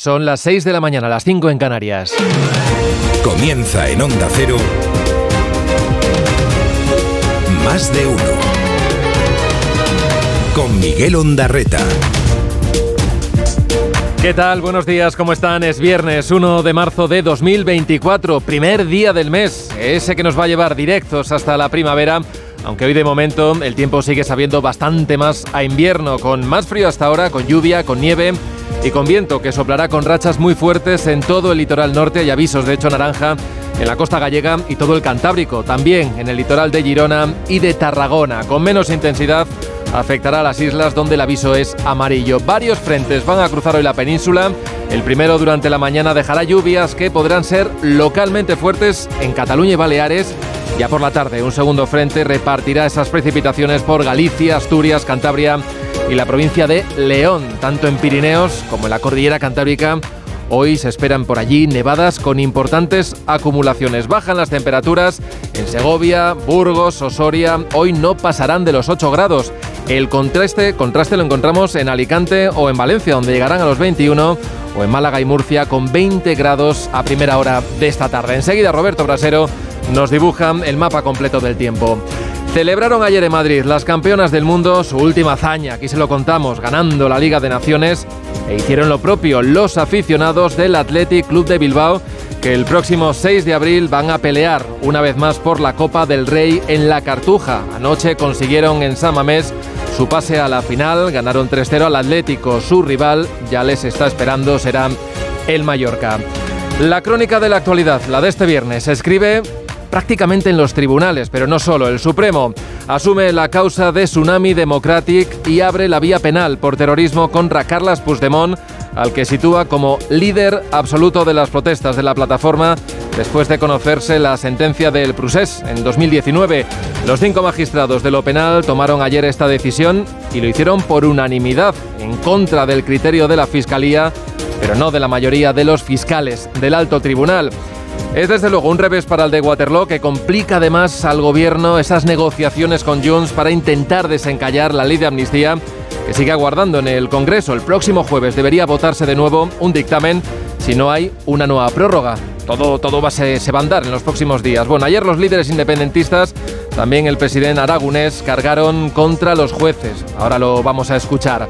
Son las 6 de la mañana, las 5 en Canarias. Comienza en Onda Cero. Más de uno. Con Miguel Ondarreta. ¿Qué tal? Buenos días, ¿cómo están? Es viernes 1 de marzo de 2024, primer día del mes, ese que nos va a llevar directos hasta la primavera aunque hoy de momento el tiempo sigue sabiendo bastante más a invierno, con más frío hasta ahora, con lluvia, con nieve y con viento que soplará con rachas muy fuertes en todo el litoral norte y avisos de hecho naranja en la costa gallega y todo el Cantábrico, también en el litoral de Girona y de Tarragona, con menos intensidad afectará a las islas donde el aviso es amarillo. Varios frentes van a cruzar hoy la península. El primero durante la mañana dejará lluvias que podrán ser localmente fuertes en Cataluña y Baleares. Ya por la tarde, un segundo frente repartirá esas precipitaciones por Galicia, Asturias, Cantabria y la provincia de León, tanto en Pirineos como en la cordillera cantábrica Hoy se esperan por allí nevadas con importantes acumulaciones. Bajan las temperaturas en Segovia, Burgos, Osoria. Hoy no pasarán de los 8 grados. El contraste, contraste lo encontramos en Alicante o en Valencia, donde llegarán a los 21, o en Málaga y Murcia con 20 grados a primera hora de esta tarde. Enseguida Roberto Brasero nos dibuja el mapa completo del tiempo. Celebraron ayer en Madrid las campeonas del mundo su última hazaña, aquí se lo contamos, ganando la Liga de Naciones e hicieron lo propio los aficionados del Athletic Club de Bilbao que el próximo 6 de abril van a pelear una vez más por la Copa del Rey en la Cartuja. Anoche consiguieron en San Mamés su pase a la final, ganaron 3-0 al Atlético, su rival ya les está esperando, será el Mallorca. La crónica de la actualidad, la de este viernes, escribe prácticamente en los tribunales, pero no solo. El Supremo asume la causa de Tsunami Democratic y abre la vía penal por terrorismo contra Carlas Puigdemont, al que sitúa como líder absoluto de las protestas de la plataforma después de conocerse la sentencia del Prusés en 2019. Los cinco magistrados de lo penal tomaron ayer esta decisión y lo hicieron por unanimidad, en contra del criterio de la Fiscalía, pero no de la mayoría de los fiscales del alto tribunal. Es desde luego un revés para el de Waterloo que complica además al gobierno esas negociaciones con Junts para intentar desencallar la ley de amnistía que sigue aguardando en el Congreso. El próximo jueves debería votarse de nuevo un dictamen si no hay una nueva prórroga. Todo, todo va, se, se va a andar en los próximos días. Bueno, ayer los líderes independentistas, también el presidente aragonés, cargaron contra los jueces. Ahora lo vamos a escuchar.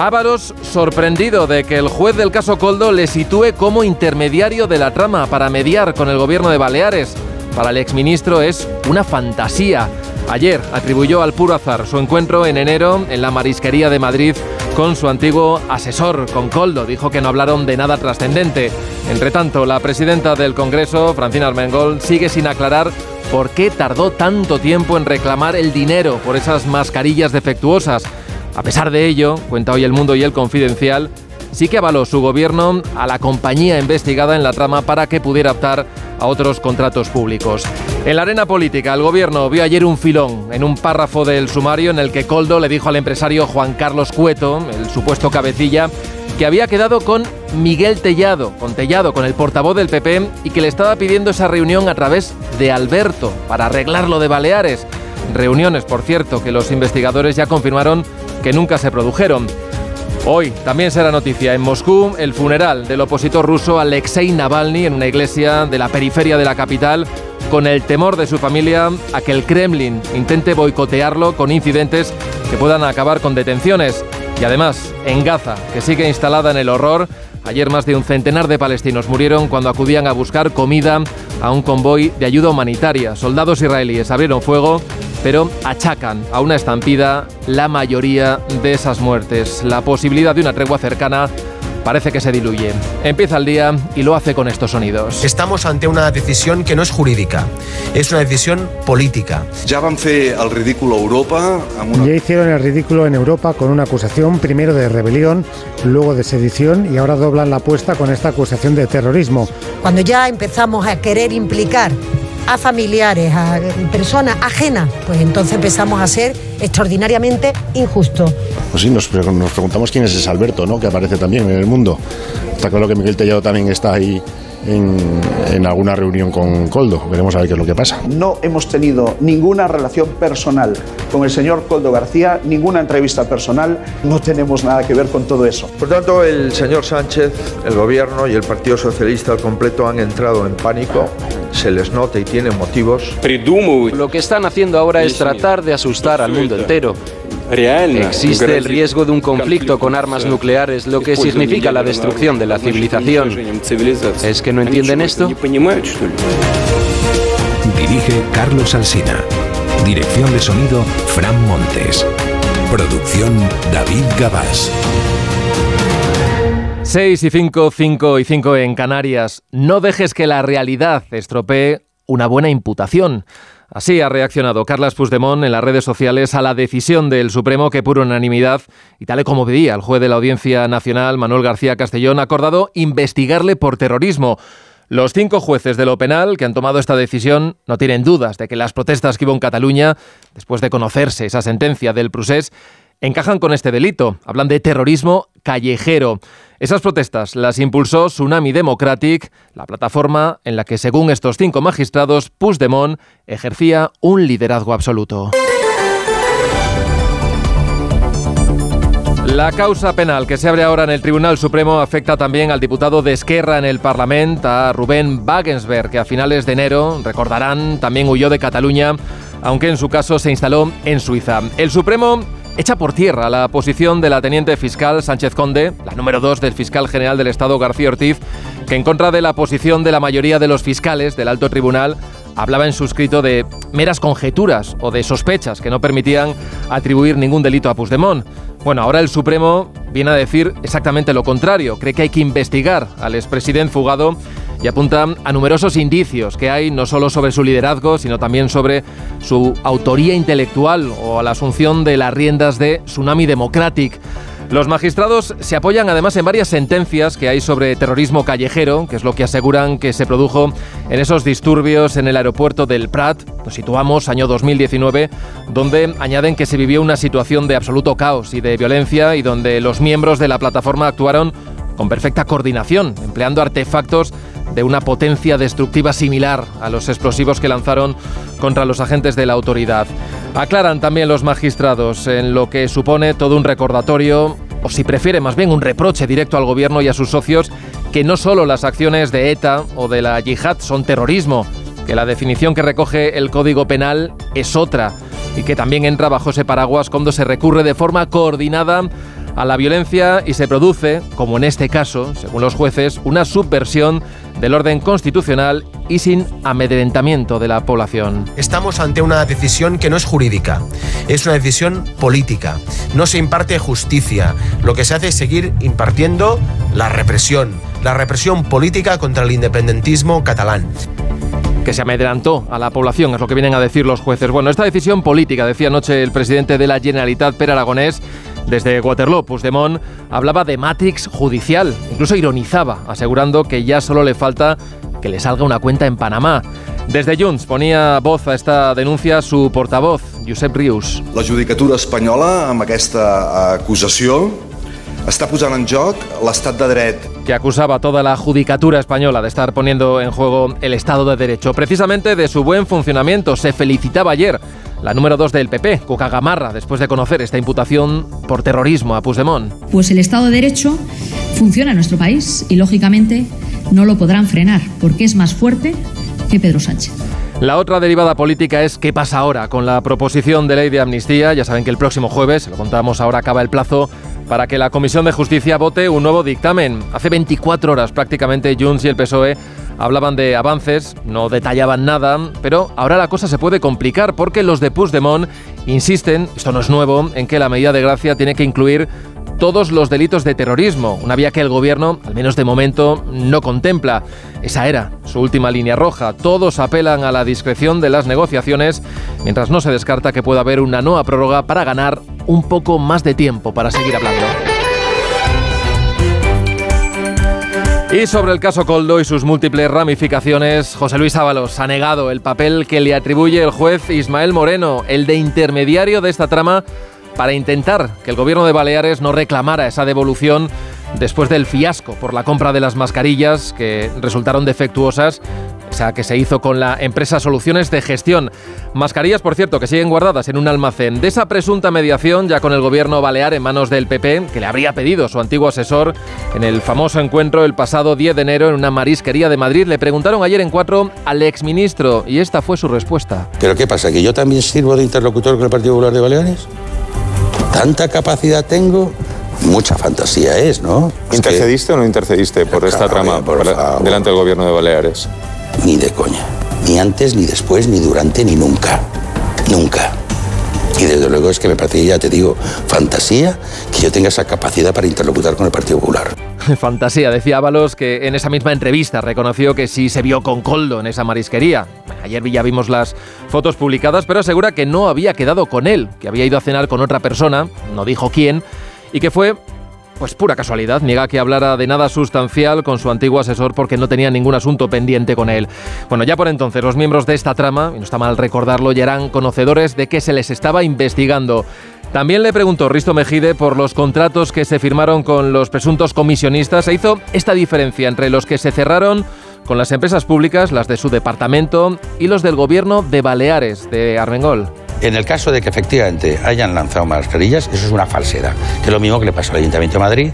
Ábalos sorprendido de que el juez del caso Coldo le sitúe como intermediario de la trama para mediar con el gobierno de Baleares. Para el exministro es una fantasía. Ayer atribuyó al puro azar su encuentro en enero en la marisquería de Madrid con su antiguo asesor, con Coldo. Dijo que no hablaron de nada trascendente. Entre tanto, la presidenta del Congreso, Francina Armengol, sigue sin aclarar por qué tardó tanto tiempo en reclamar el dinero por esas mascarillas defectuosas. A pesar de ello, cuenta hoy El Mundo y El Confidencial, sí que avaló su gobierno a la compañía investigada en la trama para que pudiera optar a otros contratos públicos. En la arena política, el gobierno vio ayer un filón en un párrafo del sumario en el que Coldo le dijo al empresario Juan Carlos Cueto, el supuesto cabecilla, que había quedado con Miguel Tellado, con Tellado, con el portavoz del PP, y que le estaba pidiendo esa reunión a través de Alberto para arreglar lo de Baleares. Reuniones, por cierto, que los investigadores ya confirmaron que nunca se produjeron. Hoy también será noticia en Moscú el funeral del opositor ruso Alexei Navalny en una iglesia de la periferia de la capital, con el temor de su familia a que el Kremlin intente boicotearlo con incidentes que puedan acabar con detenciones. Y además, en Gaza, que sigue instalada en el horror, ayer más de un centenar de palestinos murieron cuando acudían a buscar comida a un convoy de ayuda humanitaria. Soldados israelíes abrieron fuego pero achacan a una estampida la mayoría de esas muertes. La posibilidad de una tregua cercana parece que se diluye. Empieza el día y lo hace con estos sonidos. Estamos ante una decisión que no es jurídica, es una decisión política. Ya van fer el ridículo a Europa. Una... Ya hicieron el ridículo en Europa con una acusación primero de rebelión, luego de sedición y ahora doblan la apuesta con esta acusación de terrorismo. Cuando ya empezamos a querer implicar a familiares, a personas ajenas, pues entonces empezamos a ser extraordinariamente injustos. Pues sí, nos, preguntamos quién es ese Alberto, ¿no? Que aparece también en el mundo. Está claro que Miguel Tellado también está ahí en, alguna reunión con Coldo. Veremos a ver qué es lo que pasa. No hemos tenido ninguna relación personal con el señor Coldo García, ninguna entrevista personal, no tenemos nada que ver con todo eso. Por tanto, el señor Sánchez, el gobierno y el Partido Socialista al completo han entrado en pánico, se les nota y tienen motivos. Lo que están haciendo ahora es tratar de asustar al mundo entero. Existe el riesgo de un conflicto con armas nucleares, lo que significa la destrucción de la civilización. ¿Es que no entienden esto? Dirige Carlos Alsina. Dirección de sonido, Fran Montes. Producción, David Gabás. 6 y 5, 5 y 5 en Canarias. No dejes que la realidad estropee una buena imputación. Así ha reaccionado Carlas Puigdemont en las redes sociales a la decisión del Supremo que por unanimidad y tal y como pedía el juez de la Audiencia Nacional Manuel García Castellón ha acordado investigarle por terrorismo. Los cinco jueces de lo penal que han tomado esta decisión no tienen dudas de que las protestas que hubo en Cataluña, después de conocerse esa sentencia del Prusés, encajan con este delito. Hablan de terrorismo callejero. Esas protestas las impulsó Tsunami Democratic, la plataforma en la que, según estos cinco magistrados, Puigdemont ejercía un liderazgo absoluto. La causa penal que se abre ahora en el Tribunal Supremo afecta también al diputado de Esquerra en el Parlamento, a Rubén Wagensberg, que a finales de enero, recordarán, también huyó de Cataluña, aunque en su caso se instaló en Suiza. El Supremo echa por tierra la posición de la teniente fiscal Sánchez Conde, la número dos del fiscal general del Estado García Ortiz, que en contra de la posición de la mayoría de los fiscales del alto tribunal hablaba en su escrito de meras conjeturas o de sospechas que no permitían atribuir ningún delito a Puigdemont. Bueno, ahora el Supremo viene a decir exactamente lo contrario. Cree que hay que investigar al expresidente fugado y apunta a numerosos indicios que hay no solo sobre su liderazgo, sino también sobre su autoría intelectual o a la asunción de las riendas de Tsunami Democratic. Los magistrados se apoyan además en varias sentencias que hay sobre terrorismo callejero, que es lo que aseguran que se produjo en esos disturbios en el aeropuerto del Prat, nos situamos año 2019, donde añaden que se vivió una situación de absoluto caos y de violencia y donde los miembros de la plataforma actuaron con perfecta coordinación, empleando artefactos de una potencia destructiva similar a los explosivos que lanzaron contra los agentes de la autoridad. Aclaran también los magistrados en lo que supone todo un recordatorio, o si prefiere más bien un reproche directo al gobierno y a sus socios, que no solo las acciones de ETA o de la yihad son terrorismo, que la definición que recoge el Código Penal es otra y que también entra bajo ese paraguas cuando se recurre de forma coordinada a la violencia y se produce, como en este caso, según los jueces, una subversión del orden constitucional y sin amedrentamiento de la población. Estamos ante una decisión que no es jurídica, es una decisión política. No se imparte justicia, lo que se hace es seguir impartiendo la represión, la represión política contra el independentismo catalán que se amedrantó a la población, es lo que vienen a decir los jueces. Bueno, esta decisión política, decía anoche el presidente de la Generalitat, Per Aragonés, desde Waterloo, Puigdemont hablaba de Matrix judicial, incluso ironizaba, asegurando que ya solo le falta que le salga una cuenta en Panamá. Desde Junts ponía voz a esta denuncia su portavoz, Josep Rius. La judicatura espanyola, amb aquesta acusació, està posant en joc l'estat de dret. Que acusaba a toda la judicatura española de estar poniendo en juego el Estado de Derecho. Precisamente de su buen funcionamiento se felicitaba ayer la número 2 del PP, Cuca Gamarra, después de conocer esta imputación por terrorismo a Puigdemont. Pues el Estado de Derecho funciona en nuestro país y, lógicamente, no lo podrán frenar porque es más fuerte que Pedro Sánchez. La otra derivada política es qué pasa ahora con la proposición de ley de amnistía. Ya saben que el próximo jueves, lo contamos ahora, acaba el plazo para que la Comisión de Justicia vote un nuevo dictamen. Hace 24 horas prácticamente Junts y el PSOE hablaban de avances, no detallaban nada, pero ahora la cosa se puede complicar porque los de Puigdemont insisten, esto no es nuevo, en que la medida de gracia tiene que incluir todos los delitos de terrorismo, una vía que el gobierno, al menos de momento, no contempla. Esa era su última línea roja. Todos apelan a la discreción de las negociaciones, mientras no se descarta que pueda haber una nueva prórroga para ganar un poco más de tiempo para seguir hablando. Y sobre el caso Coldo y sus múltiples ramificaciones, José Luis Ábalos ha negado el papel que le atribuye el juez Ismael Moreno, el de intermediario de esta trama para intentar que el gobierno de Baleares no reclamara esa devolución después del fiasco por la compra de las mascarillas que resultaron defectuosas esa que se hizo con la empresa Soluciones de Gestión. Mascarillas, por cierto, que siguen guardadas en un almacén. De esa presunta mediación, ya con el gobierno balear en manos del PP, que le habría pedido su antiguo asesor en el famoso encuentro el pasado 10 de enero en una marisquería de Madrid, le preguntaron ayer en cuatro al exministro y esta fue su respuesta. ¿Pero qué pasa? ¿Que yo también sirvo de interlocutor con el Partido Popular de Baleares? ¿Tanta capacidad tengo? mucha fantasía es, ¿no? ¿Intercediste o no intercediste por esta trama delante del gobierno de Baleares? Ni de coña. Ni antes, ni después, ni durante, ni nunca. Nunca. Y desde luego es que me parece, ya te digo, fantasía que yo tenga esa capacidad para interlocutar con el Partido Popular. Fantasía, decía Ábalos que en esa misma entrevista reconoció que sí se vio con Coldo en esa marisquería. Ayer ya vimos las fotos publicadas, pero asegura que no había quedado con él, que había ido a cenar con otra persona, no dijo quién, y que fue pues pura casualidad, niega que hablara de nada sustancial con su antiguo asesor porque no tenía ningún asunto pendiente con él. Bueno, ya por entonces los miembros de esta trama, y no está mal recordarlo, ya eran conocedores de que se les estaba investigando. También le preguntó Risto Mejide por los contratos que se firmaron con los presuntos comisionistas. Se hizo esta diferencia entre los que se cerraron con las empresas públicas, las de su departamento, y los del gobierno de Baleares, de Armengol. En el caso de que efectivamente hayan lanzado mascarillas, eso es una falsedad, que es lo mismo que le pasó al Ayuntamiento de Madrid,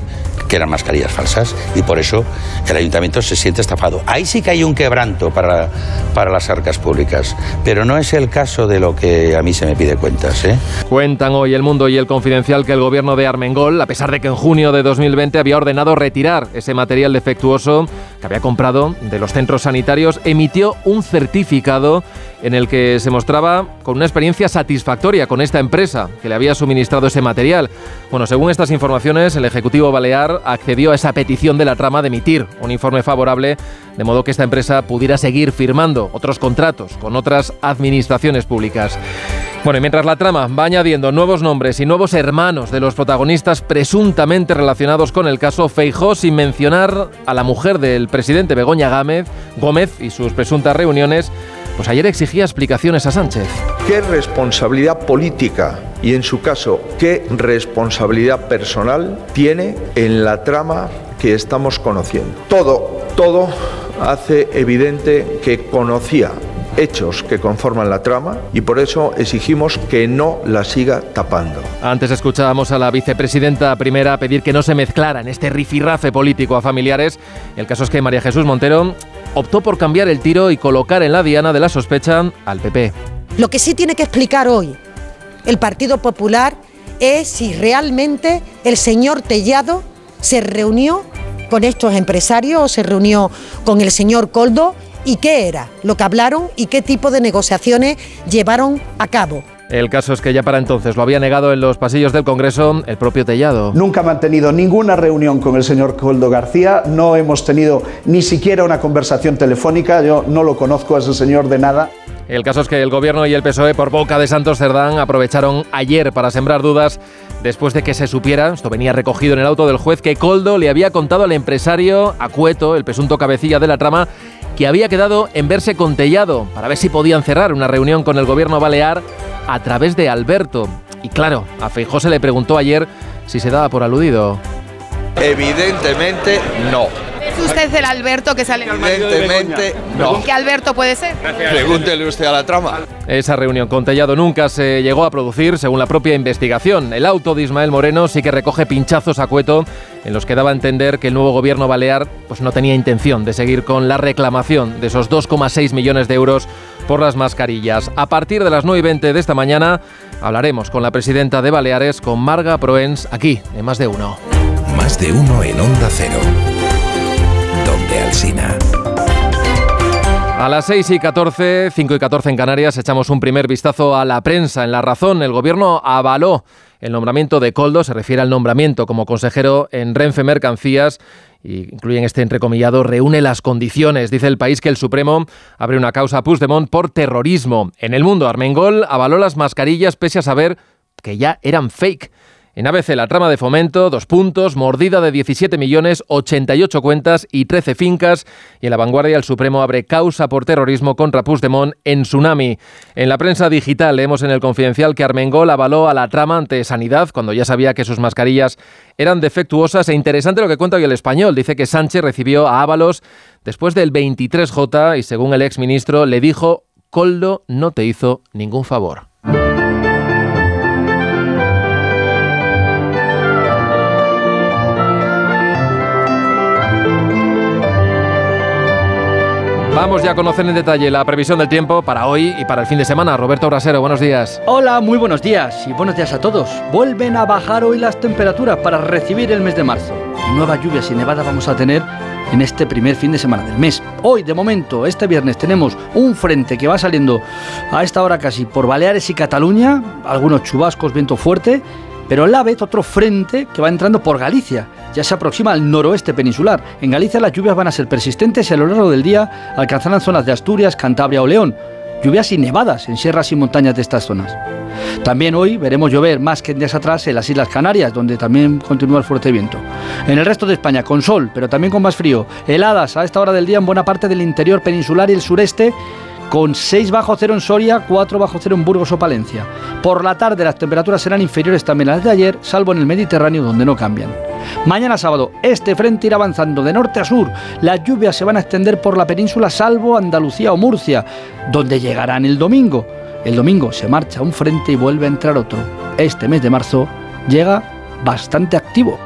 que eran mascarillas falsas, y por eso el Ayuntamiento se siente estafado. Ahí sí que hay un quebranto para, para las arcas públicas, pero no es el caso de lo que a mí se me pide cuentas. ¿eh? Cuentan hoy El Mundo y El Confidencial que el gobierno de Armengol, a pesar de que en junio de 2020 había ordenado retirar ese material defectuoso que había comprado de los centros sanitarios, emitió un certificado en el que se mostraba con una experiencia satisfactoria con esta empresa que le había suministrado ese material. Bueno, según estas informaciones, el Ejecutivo Balear accedió a esa petición de la trama de emitir un informe favorable, de modo que esta empresa pudiera seguir firmando otros contratos con otras administraciones públicas. Bueno, y mientras la trama va añadiendo nuevos nombres y nuevos hermanos de los protagonistas presuntamente relacionados con el caso Feijó, sin mencionar a la mujer del presidente Begoña Gómez, Gómez y sus presuntas reuniones, pues ayer exigía explicaciones a Sánchez. ¿Qué responsabilidad política y en su caso qué responsabilidad personal tiene en la trama que estamos conociendo? Todo, todo hace evidente que conocía hechos que conforman la trama y por eso exigimos que no la siga tapando. Antes escuchábamos a la vicepresidenta primera pedir que no se mezclara en este rifirrafe político a familiares. El caso es que María Jesús Montero optó por cambiar el tiro y colocar en la diana de la sospecha al PP. Lo que sí tiene que explicar hoy el Partido Popular es si realmente el señor Tellado se reunió con estos empresarios o se reunió con el señor Coldo y qué era lo que hablaron y qué tipo de negociaciones llevaron a cabo. El caso es que ya para entonces lo había negado en los pasillos del Congreso el propio Tellado. Nunca ha mantenido ninguna reunión con el señor Coldo García, no hemos tenido ni siquiera una conversación telefónica, yo no lo conozco a ese señor de nada. El caso es que el Gobierno y el PSOE, por boca de Santos Cerdán, aprovecharon ayer para sembrar dudas después de que se supiera, esto venía recogido en el auto del juez, que Coldo le había contado al empresario Acueto, el presunto cabecilla de la trama, que había quedado en verse con Tellado para ver si podían cerrar una reunión con el Gobierno balear a través de Alberto. Y claro, a Feijó se le preguntó ayer si se daba por aludido. Evidentemente no. ¿Es usted el Alberto que sale en el Evidentemente no. ¿Qué Alberto puede ser? Pregúntele usted a la trama. Esa reunión con Tellado nunca se llegó a producir, según la propia investigación. El auto de Ismael Moreno sí que recoge pinchazos a cueto en los que daba a entender que el nuevo gobierno balear pues, no tenía intención de seguir con la reclamación de esos 2,6 millones de euros por las mascarillas. A partir de las 9 y 20 de esta mañana hablaremos con la presidenta de Baleares, con Marga Proens, aquí en Más de Uno. Más de Uno en Onda Cero. Donde Alsina. A las 6 y 14, 5 y 14 en Canarias, echamos un primer vistazo a la prensa. En La Razón, el gobierno avaló el nombramiento de Coldo, se refiere al nombramiento como consejero en Renfe Mercancías, y incluyen este entrecomillado, reúne las condiciones. Dice el país que el Supremo abre una causa a Puigdemont por terrorismo. En el mundo, Armengol avaló las mascarillas pese a saber que ya eran fake. En ABC, la trama de fomento, dos puntos, mordida de 17 millones, 88 cuentas y 13 fincas. Y en la vanguardia, el Supremo abre causa por terrorismo contra Puigdemont en Tsunami. En la prensa digital leemos en el Confidencial que Armengol avaló a la trama ante Sanidad cuando ya sabía que sus mascarillas eran defectuosas. E interesante lo que cuenta hoy el español. Dice que Sánchez recibió a Ábalos después del 23J y según el exministro le dijo, Coldo no te hizo ningún favor. Vamos ya a conocer en detalle la previsión del tiempo para hoy y para el fin de semana. Roberto Brasero, buenos días. Hola, muy buenos días y buenos días a todos. Vuelven a bajar hoy las temperaturas para recibir el mes de marzo. Y nuevas lluvias y nevadas vamos a tener en este primer fin de semana del mes. Hoy, de momento, este viernes tenemos un frente que va saliendo a esta hora casi por Baleares y Cataluña, algunos chubascos, viento fuerte, pero a la vez otro frente que va entrando por Galicia ya se aproxima al noroeste peninsular. En Galicia las lluvias van a ser persistentes y a lo largo del día alcanzarán zonas de Asturias, Cantabria o León. Lluvias y nevadas en sierras y montañas de estas zonas. También hoy veremos llover más que en días atrás en las Islas Canarias, donde también continúa el fuerte viento. En el resto de España, con sol, pero también con más frío. Heladas a esta hora del día en buena parte del interior peninsular y el sureste con 6 bajo cero en Soria, 4 bajo cero en Burgos o Palencia. Por la tarde las temperaturas serán inferiores también a las de ayer, salvo en el Mediterráneo donde no cambian. Mañana sábado, este frente irá avanzando de norte a sur. Las lluvias se van a extender por la península, salvo Andalucía o Murcia, donde llegarán el domingo. El domingo se marcha un frente y vuelve a entrar otro. Este mes de marzo llega bastante activo.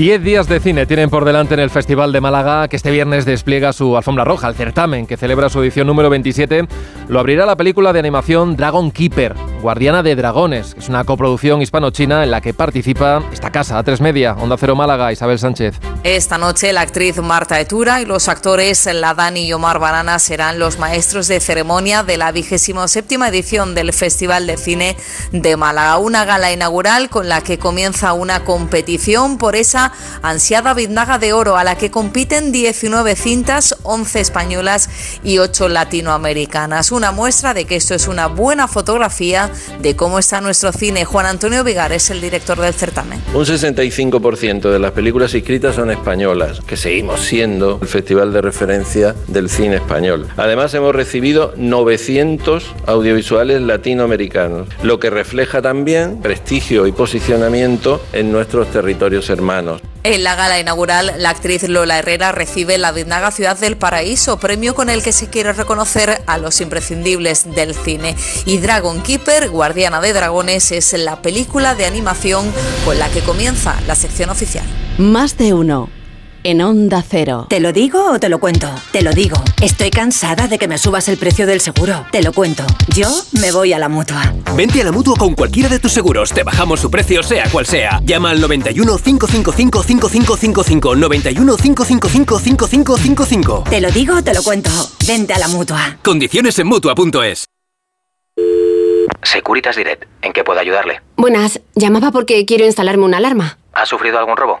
Diez días de cine tienen por delante en el Festival de Málaga, que este viernes despliega su alfombra roja, el certamen, que celebra su edición número 27. Lo abrirá la película de animación Dragon Keeper, Guardiana de Dragones, que es una coproducción hispano-china en la que participa esta casa, A3 Media, Onda Cero Málaga, Isabel Sánchez. Esta noche la actriz Marta Etura y los actores Ladani y Omar Barana serán los maestros de ceremonia de la 27 edición del Festival de Cine de Málaga, una gala inaugural con la que comienza una competición por esa ansiada biznaga de oro a la que compiten 19 cintas, 11 españolas y 8 latinoamericanas. Una muestra de que esto es una buena fotografía de cómo está nuestro cine. Juan Antonio Vigar es el director del certamen. Un 65% de las películas inscritas son españolas, que seguimos siendo el festival de referencia del cine español. Además hemos recibido 900 audiovisuales latinoamericanos, lo que refleja también prestigio y posicionamiento en nuestros territorios hermanos. En la gala inaugural, la actriz Lola Herrera recibe la Biznaga Ciudad del Paraíso, premio con el que se quiere reconocer a los imprescindibles del cine. Y Dragon Keeper, Guardiana de Dragones, es la película de animación con la que comienza la sección oficial. Más de uno en Onda Cero. ¿Te lo digo o te lo cuento? Te lo digo. Estoy cansada de que me subas el precio del seguro. Te lo cuento. Yo me voy a la mutua. Vente a la mutua con cualquiera de tus seguros. Te bajamos su precio, sea cual sea. Llama al 91 555 5555. 91 555 5555. Te lo digo o te lo cuento. Vente a la mutua. Condiciones en mutua.es. Securitas Direct. ¿En qué puedo ayudarle? Buenas. Llamaba porque quiero instalarme una alarma. ¿Ha sufrido algún robo?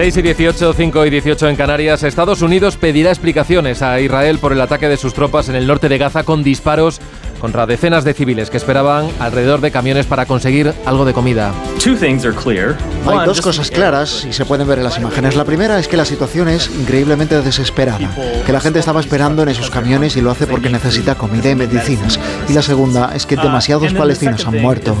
6 y 18, 5 y 18 en Canarias. Estados Unidos pedirá explicaciones a Israel por el ataque de sus tropas en el norte de Gaza con disparos contra decenas de civiles que esperaban alrededor de camiones para conseguir algo de comida. Hay dos cosas claras y se pueden ver en las imágenes. La primera es que la situación es increíblemente desesperada, que la gente estaba esperando en esos camiones y lo hace porque necesita comida y medicinas. Y la segunda es que demasiados palestinos han muerto.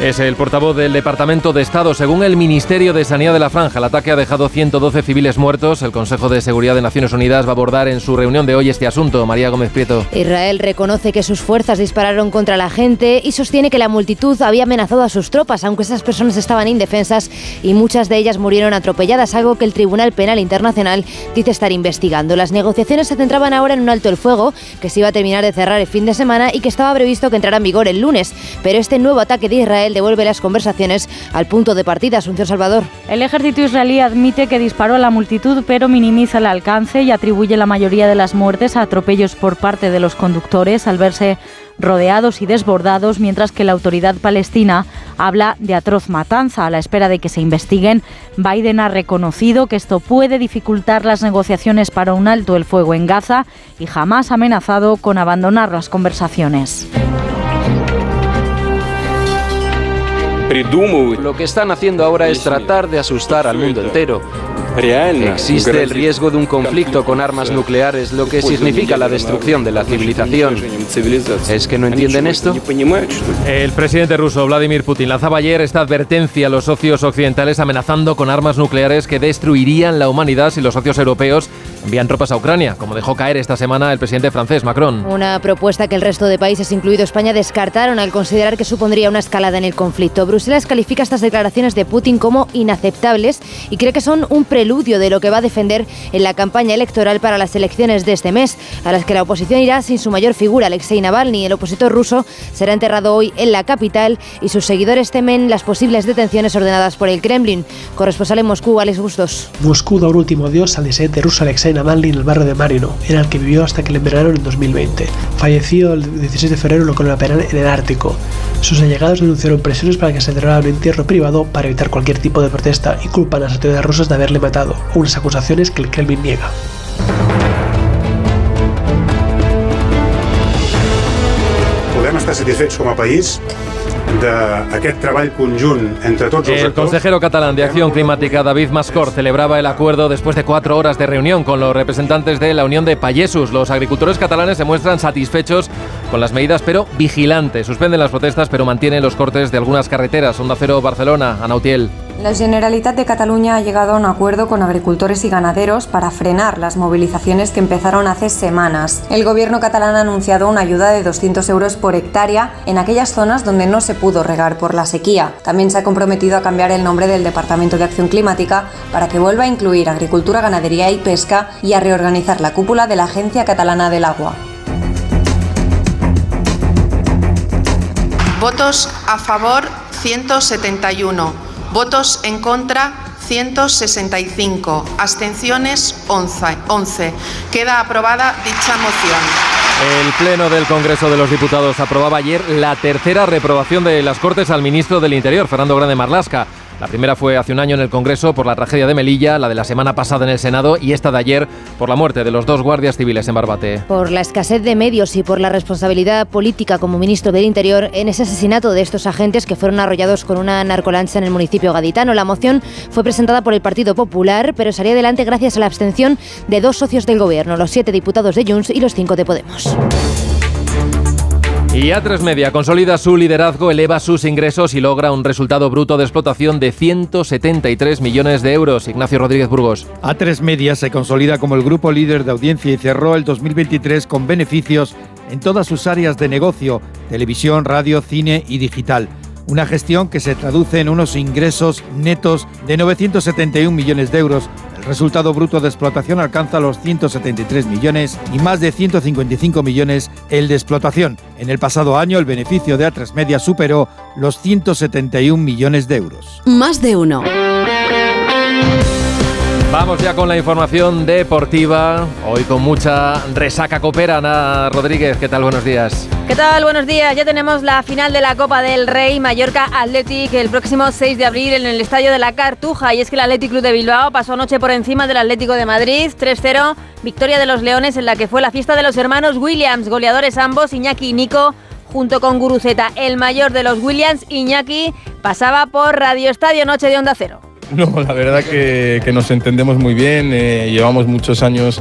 Es el portavoz del Departamento de Estado. Según el Ministerio de Sanidad de la Franja, el ataque ha dejado 112 civiles muertos. El Consejo de Seguridad de Naciones Unidas va a abordar en su reunión de hoy este asunto. María Gómez Prieto. Israel reconoce que sus fuerzas dispararon contra la gente y sostiene que la multitud había amenazado a sus tropas, aunque esas personas estaban indefensas y muchas de ellas murieron atropelladas, algo que el Tribunal Penal Internacional dice estar investigando. Las negociaciones se centraban ahora en un alto el fuego que se iba a terminar de cerrar el fin de semana y que estaba previsto que entrara en vigor el lunes. Pero este nuevo ataque de Israel devuelve las conversaciones al punto de partida. Asunción Salvador. El ejército israelí admite que disparó a la multitud, pero minimiza el alcance y atribuye la mayoría de las muertes a atropellos por parte de los conductores al verse rodeados y desbordados, mientras que la autoridad palestina habla de atroz matanza. A la espera de que se investiguen, Biden ha reconocido que esto puede dificultar las negociaciones para un alto el fuego en Gaza y jamás amenazado con abandonar las conversaciones. Lo que están haciendo ahora es tratar de asustar al mundo entero. Existe el riesgo de un conflicto con armas nucleares, lo que significa la destrucción de la civilización. ¿Es que no entienden esto? El presidente ruso Vladimir Putin lanzaba ayer esta advertencia a los socios occidentales amenazando con armas nucleares que destruirían la humanidad si los socios europeos envían tropas a Ucrania, como dejó caer esta semana el presidente francés Macron. Una propuesta que el resto de países, incluido España, descartaron al considerar que supondría una escalada en el conflicto. Bruselas califica estas declaraciones de Putin como inaceptables y cree que son un preludio de lo que va a defender en la campaña electoral para las elecciones de este mes, a las que la oposición irá sin su mayor figura, Alexei Navalny. El opositor ruso será enterrado hoy en la capital y sus seguidores temen las posibles detenciones ordenadas por el Kremlin. Corresponsal en Moscú, Alex Bustos. Moscú da un último adiós al disidente ruso Alexei Navalny en el barrio de Marino, en el que vivió hasta que le envenenaron en 2020. Falleció el 16 de febrero en lo penal en el Ártico. Sus allegados denunciaron presiones para que se celebrara un entierro privado para evitar cualquier tipo de protesta y culpan a las autoridades rusas de haberle matado, unas acusaciones que el Kremlin niega. Podem estar satisfets com a país d'aquest treball conjunt entre tots els El consejero catalán de Acción Climática, David Mascor, celebraba el acuerdo después de cuatro horas de reunión con los representantes de la Unión de Payesus. Los agricultores catalanes se muestran satisfechos con las medidas, pero vigilantes. Suspenden las protestas, pero mantienen los cortes de algunas carreteras. Onda Cero, Barcelona, Anautiel. La Generalitat de Cataluña ha llegado a un acuerdo con agricultores y ganaderos para frenar las movilizaciones que empezaron hace semanas. El gobierno catalán ha anunciado una ayuda de 200 euros por hectárea en aquellas zonas donde no se pudo regar por la sequía. También se ha comprometido a cambiar el nombre del Departamento de Acción Climática para que vuelva a incluir agricultura, ganadería y pesca y a reorganizar la cúpula de la Agencia Catalana del Agua. Votos a favor 171. Votos en contra 165. Abstenciones 11. 11. Queda aprobada dicha moción. El Pleno del Congreso de los Diputados aprobaba ayer la tercera reprobación de las Cortes al ministro del Interior, Fernando Grande Marlasca. La primera fue hace un año en el Congreso por la tragedia de Melilla, la de la semana pasada en el Senado y esta de ayer por la muerte de los dos guardias civiles en Barbate. Por la escasez de medios y por la responsabilidad política como ministro del Interior en ese asesinato de estos agentes que fueron arrollados con una narcolancha en el municipio gaditano. La moción fue presentada por el Partido Popular, pero salió adelante gracias a la abstención de dos socios del gobierno, los siete diputados de Junts y los cinco de Podemos. Y A3 Media consolida su liderazgo, eleva sus ingresos y logra un resultado bruto de explotación de 173 millones de euros. Ignacio Rodríguez Burgos. A3 Media se consolida como el grupo líder de audiencia y cerró el 2023 con beneficios en todas sus áreas de negocio, televisión, radio, cine y digital. Una gestión que se traduce en unos ingresos netos de 971 millones de euros. El resultado bruto de explotación alcanza los 173 millones y más de 155 millones el de explotación. En el pasado año el beneficio de A3 Media superó los 171 millones de euros. Más de uno. Vamos ya con la información deportiva. Hoy con mucha resaca copera. Ana Rodríguez, ¿qué tal? Buenos días. ¿Qué tal? Buenos días. Ya tenemos la final de la Copa del Rey Mallorca Athletic el próximo 6 de abril en el Estadio de la Cartuja. Y es que el Athletic Club de Bilbao pasó anoche por encima del Atlético de Madrid 3-0. Victoria de los Leones en la que fue la fiesta de los hermanos Williams, goleadores ambos, Iñaki y Nico. Junto con Guruceta, el mayor de los Williams, Iñaki, pasaba por Radio Estadio Noche de Onda Cero. No, la verdad que, que nos entendemos muy bien, eh, llevamos muchos años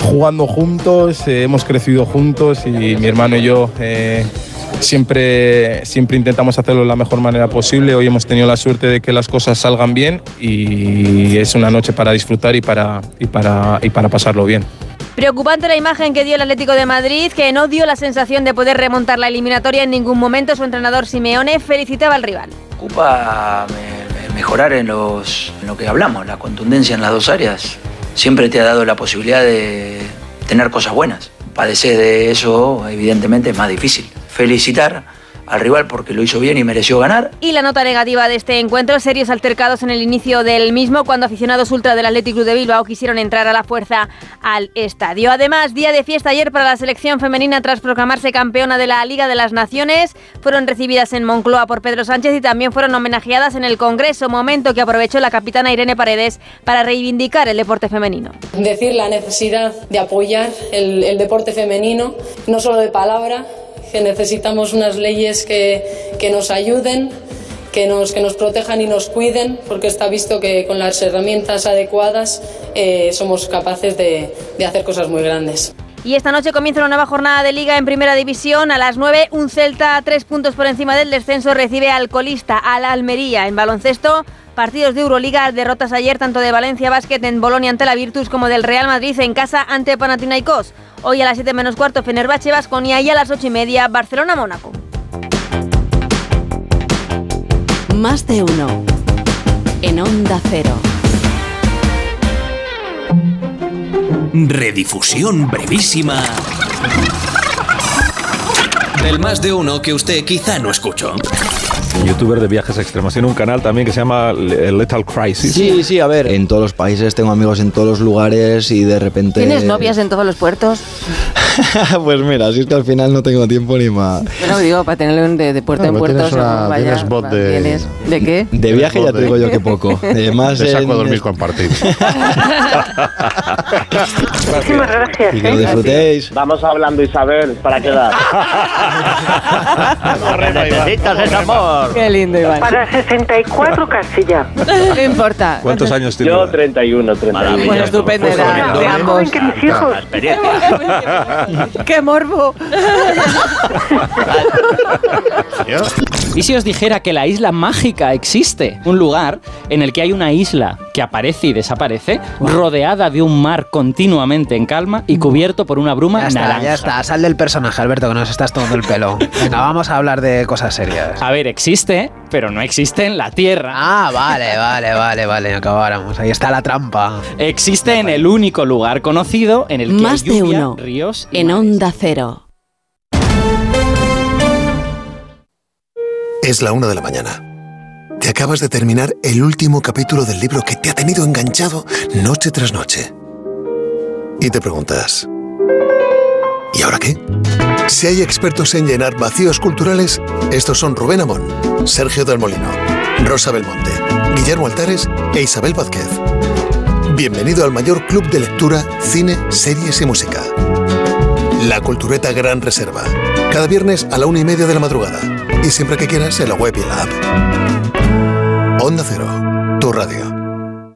jugando juntos, eh, hemos crecido juntos y mi hermano y yo eh, siempre, siempre intentamos hacerlo de la mejor manera posible. Hoy hemos tenido la suerte de que las cosas salgan bien y es una noche para disfrutar y para, y para, y para pasarlo bien. Preocupante la imagen que dio el Atlético de Madrid, que no dio la sensación de poder remontar la eliminatoria en ningún momento. Su entrenador Simeone felicitaba al rival. Ocupa mejorar en, los, en lo que hablamos, la contundencia en las dos áreas. Siempre te ha dado la posibilidad de tener cosas buenas. Padecer de eso, evidentemente, es más difícil. Felicitar al rival porque lo hizo bien y mereció ganar. Y la nota negativa de este encuentro, serios altercados en el inicio del mismo cuando aficionados ultra del Athletic Club de Bilbao quisieron entrar a la fuerza al estadio. Además, día de fiesta ayer para la selección femenina tras proclamarse campeona de la Liga de las Naciones. Fueron recibidas en Moncloa por Pedro Sánchez y también fueron homenajeadas en el Congreso, momento que aprovechó la capitana Irene Paredes para reivindicar el deporte femenino. Decir la necesidad de apoyar el, el deporte femenino, no solo de palabra, que necesitamos unas leyes que, que nos ayuden, que nos, que nos protejan y nos cuiden, porque está visto que con las herramientas adecuadas eh, somos capaces de, de hacer cosas muy grandes. Y esta noche comienza una nueva jornada de liga en primera división. A las 9, un Celta tres puntos por encima del descenso recibe al colista, al Almería. En baloncesto, partidos de Euroliga, derrotas ayer tanto de Valencia Basket en Bolonia ante la Virtus como del Real Madrid en casa ante Panathinaikos. Hoy a las 7 menos cuarto Fenerbahce Basconia y a las 8 y media Barcelona Mónaco. Más de uno. En Onda Cero. Redifusión brevísima. Del más de uno que usted quizá no escuchó. youtuber de viajes extremos. Tiene un canal también que se llama Lethal Crisis. Sí, sí, a ver, en todos los países tengo amigos en todos los lugares y de repente... ¿Tienes novias en todos los puertos? pues mira, si es que al final no tengo tiempo ni más. Bueno, digo, para tenerlo de, de puerto en puerto. Tienes, una, vaya, tienes bot de... ¿tienes? ¿De qué? De viaje ya te digo yo que poco. Además, te saco a dormir compartir. Muchísimas gracias. Y que lo disfrutéis. Vamos hablando, Isabel, para quedar. Necesitas ese amor. Qué lindo, Iván. Para 64 Castilla. No importa. ¿Cuántos años tienes? Yo 31, 31. Bueno, estupendo. De ambos. que mis hijos. ¡Qué morbo! ¿Y si os dijera que la isla mágica existe? Un lugar en el que hay una isla que aparece y desaparece, rodeada de un mar continuamente en calma y cubierto por una bruma ya está, naranja. Ya está, sal del personaje, Alberto, que nos estás tomando el pelo. Venga, vamos a hablar de cosas serias. A ver, existe, pero no existe en la Tierra. Ah, vale, vale, vale, vale, acabáramos. Ahí está la trampa. Existe en el único lugar conocido en el que Más hay de lluvia, uno. ríos y En. Onda Cero. Es la una de la mañana. Te acabas de terminar el último capítulo del libro que te ha tenido enganchado noche tras noche. Y te preguntas, ¿y ahora qué? Si hay expertos en llenar vacíos culturales, estos son Rubén Amón, Sergio del Molino, Rosa Belmonte, Guillermo Altares e Isabel Vázquez. Bienvenido al mayor club de lectura, cine, series y música. La Cultureta Gran Reserva. Cada viernes a la una y media de la madrugada. Y siempre que quieras en la web y en la app. Onda Cero, tu radio.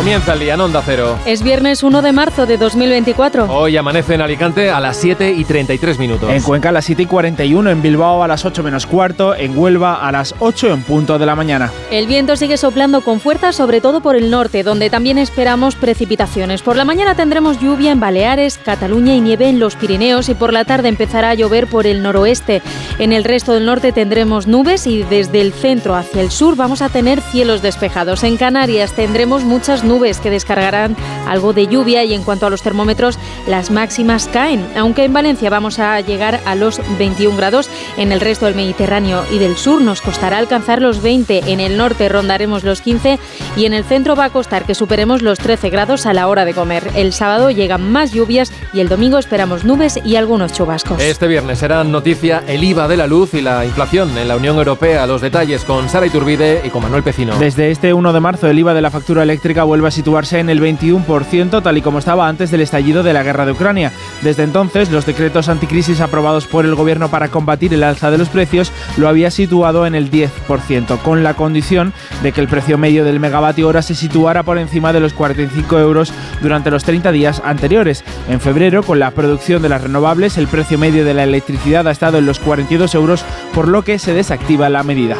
Comienza el día en Onda Cero. Es viernes 1 de marzo de 2024. Hoy amanece en Alicante a las 7 y 33 minutos. En Cuenca a las 7 y 41, en Bilbao a las 8 menos cuarto, en Huelva a las 8 en punto de la mañana. El viento sigue soplando con fuerza, sobre todo por el norte, donde también esperamos precipitaciones. Por la mañana tendremos lluvia en Baleares, Cataluña y nieve en los Pirineos y por la tarde empezará a llover por el noroeste. En el resto del norte tendremos nubes y desde el centro hacia el sur vamos a tener cielos despejados. En Canarias tendremos muchas nubes que descargarán algo de lluvia y en cuanto a los termómetros las máximas caen, aunque en Valencia vamos a llegar a los 21 grados, en el resto del Mediterráneo y del sur nos costará alcanzar los 20, en el norte rondaremos los 15 y en el centro va a costar que superemos los 13 grados a la hora de comer. El sábado llegan más lluvias y el domingo esperamos nubes y algunos chubascos. Este viernes será noticia el IVA de la luz y la inflación en la Unión Europea. Los detalles con Sara Iturbide y con Manuel Pecino. Desde este 1 de marzo el IVA de la factura eléctrica vuelve a situarse en el 21%, tal y como estaba antes del estallido de la guerra de Ucrania. Desde entonces, los decretos anticrisis aprobados por el gobierno para combatir el alza de los precios lo había situado en el 10%, con la condición de que el precio medio del megavatio hora se situara por encima de los 45 euros durante los 30 días anteriores. En febrero, con la producción de las renovables, el precio medio de la electricidad ha estado en los 42 euros, por lo que se desactiva la medida.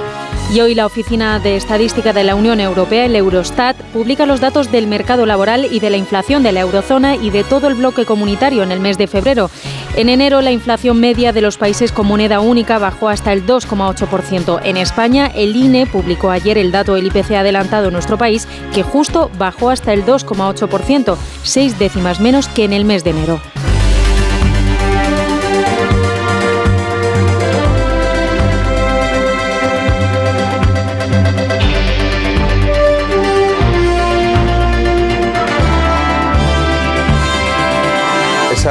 Y hoy la Oficina de Estadística de la Unión Europea, el Eurostat, publica los datos del mercado laboral y de la inflación de la eurozona y de todo el bloque comunitario en el mes de febrero. En enero la inflación media de los países con moneda única bajó hasta el 2,8%. En España, el INE publicó ayer el dato del IPC adelantado en nuestro país, que justo bajó hasta el 2,8%, seis décimas menos que en el mes de enero.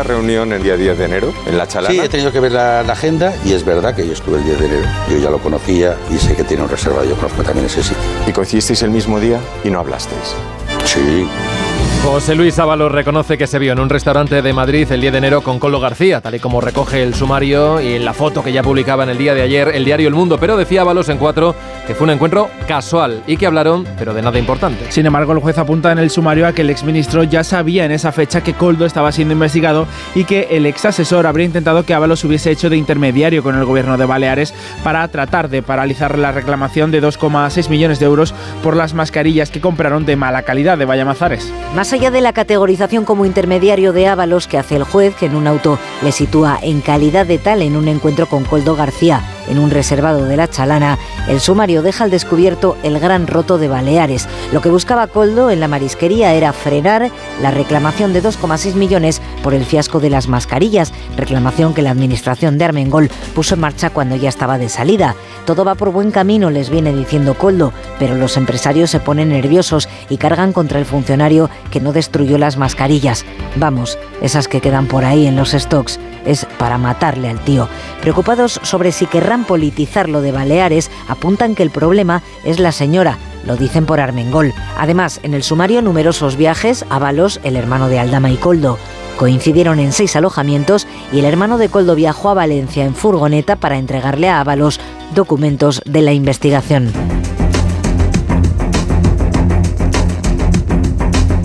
Reunión el día 10 de enero en La Chalana? Sí, he tenido que ver la, la, agenda y es verdad que yo estuve el 10 de enero. Yo ya lo conocía y sé que tiene un reserva, yo conozco también ese sitio. ¿Y coincidisteis el mismo día y no hablasteis? Sí. José Luis Ábalos reconoce que se vio en un restaurante de Madrid el 10 de enero con Colo García, tal y como recoge el sumario y en la foto que ya publicaba en el día de ayer el diario El Mundo. Pero decía Ábalos en cuatro que fue un encuentro casual y que hablaron, pero de nada importante. Sin embargo, el juez apunta en el sumario a que el exministro ya sabía en esa fecha que Coldo estaba siendo investigado y que el ex asesor habría intentado que Ábalos hubiese hecho de intermediario con el gobierno de Baleares para tratar de paralizar la reclamación de 2,6 millones de euros por las mascarillas que compraron de mala calidad de Vallamazares. Más allá de la categorización como intermediario de Ábalos que hace el juez, que en un auto le sitúa en calidad de tal en un encuentro con Coldo García en un reservado de la Chalana, el sumario deja al descubierto el gran roto de Baleares. Lo que buscaba Coldo en la marisquería era frenar la reclamación de 2,6 millones por el fiasco de las mascarillas, reclamación que la administración de Armengol puso en marcha cuando ya estaba de salida. Todo va por buen camino, les viene diciendo Coldo, pero los empresarios se ponen nerviosos y cargan contra el funcionario que no destruyó las mascarillas. Vamos, esas que quedan por ahí en los stocks, es para matarle al tío. Preocupados sobre si querrán politizar lo de Baleares, apuntan que el problema es la señora, lo dicen por Armengol. Además, en el sumario numerosos viajes, Ábalos, el hermano de Aldama y Coldo. Coincidieron en seis alojamientos y el hermano de Coldo viajó a Valencia en furgoneta para entregarle a Ábalos documentos de la investigación.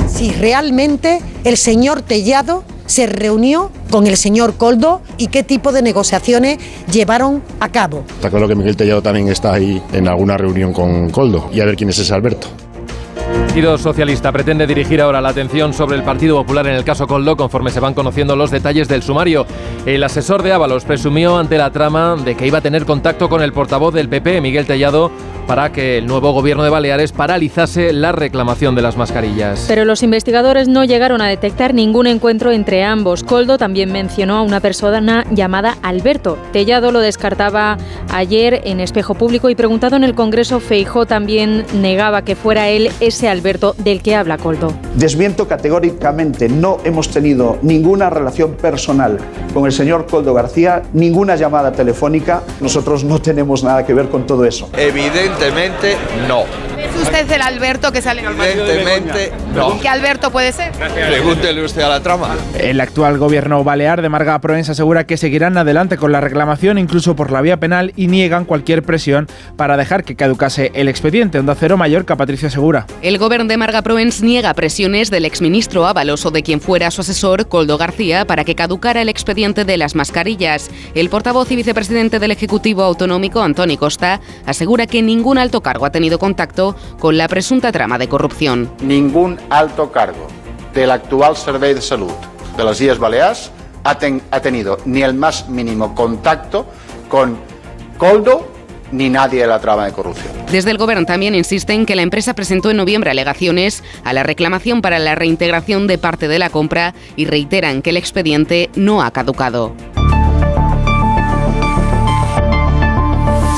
Si realmente el señor Tellado se reunió con el señor Coldo y qué tipo de negociaciones llevaron a cabo. Está claro que Miguel Tellado también está ahí en alguna reunión con Coldo y a ver quién es ese Alberto. El Partido Socialista pretende dirigir ahora la atención sobre el Partido Popular en el caso Coldo conforme se van conociendo los detalles del sumario. El asesor de Ábalos presumió ante la trama de que iba a tener contacto con el portavoz del PP, Miguel Tellado, para que el nuevo gobierno de Baleares paralizase la reclamación de las mascarillas. Pero los investigadores no llegaron a detectar ningún encuentro entre ambos. Coldo también mencionó a una persona llamada Alberto. Tellado lo descartaba ayer en Espejo Público y preguntado en el Congreso, Feijó también negaba que fuera él ese Alberto del que habla Coldo. Desmiento categóricamente, no hemos tenido ninguna relación personal con el señor Coldo García, ninguna llamada telefónica. Nosotros no tenemos nada que ver con todo eso. Evidentemente no. ¿Es usted el Alberto que sale en el Evidentemente no. ¿Qué Alberto puede ser? Pregúntele usted a la trama. El actual gobierno balear de Marga Proens asegura que seguirán adelante con la reclamación incluso por la vía penal y niegan cualquier presión para dejar que caducase el expediente. Onda Cero Mallorca, Patricia Segura. El gobierno de Marga Proens niega presiones del exministro Ábalos o de quien fuera su asesor, Coldo García, para que caducara el expediente de las mascarillas. El portavoz y vicepresidente del Ejecutivo Autonómico, Antoni Costa, asegura que ningún alto cargo ha tenido contacto con la presunta trama de corrupción. Ningún alto cargo del actual Servei de Salud de las Islas Baleares ha, ten- ha tenido ni el más mínimo contacto con Coldo ni nadie de la trama de corrupción. Desde el Gobierno también insisten que la empresa presentó en noviembre alegaciones a la reclamación para la reintegración de parte de la compra y reiteran que el expediente no ha caducado.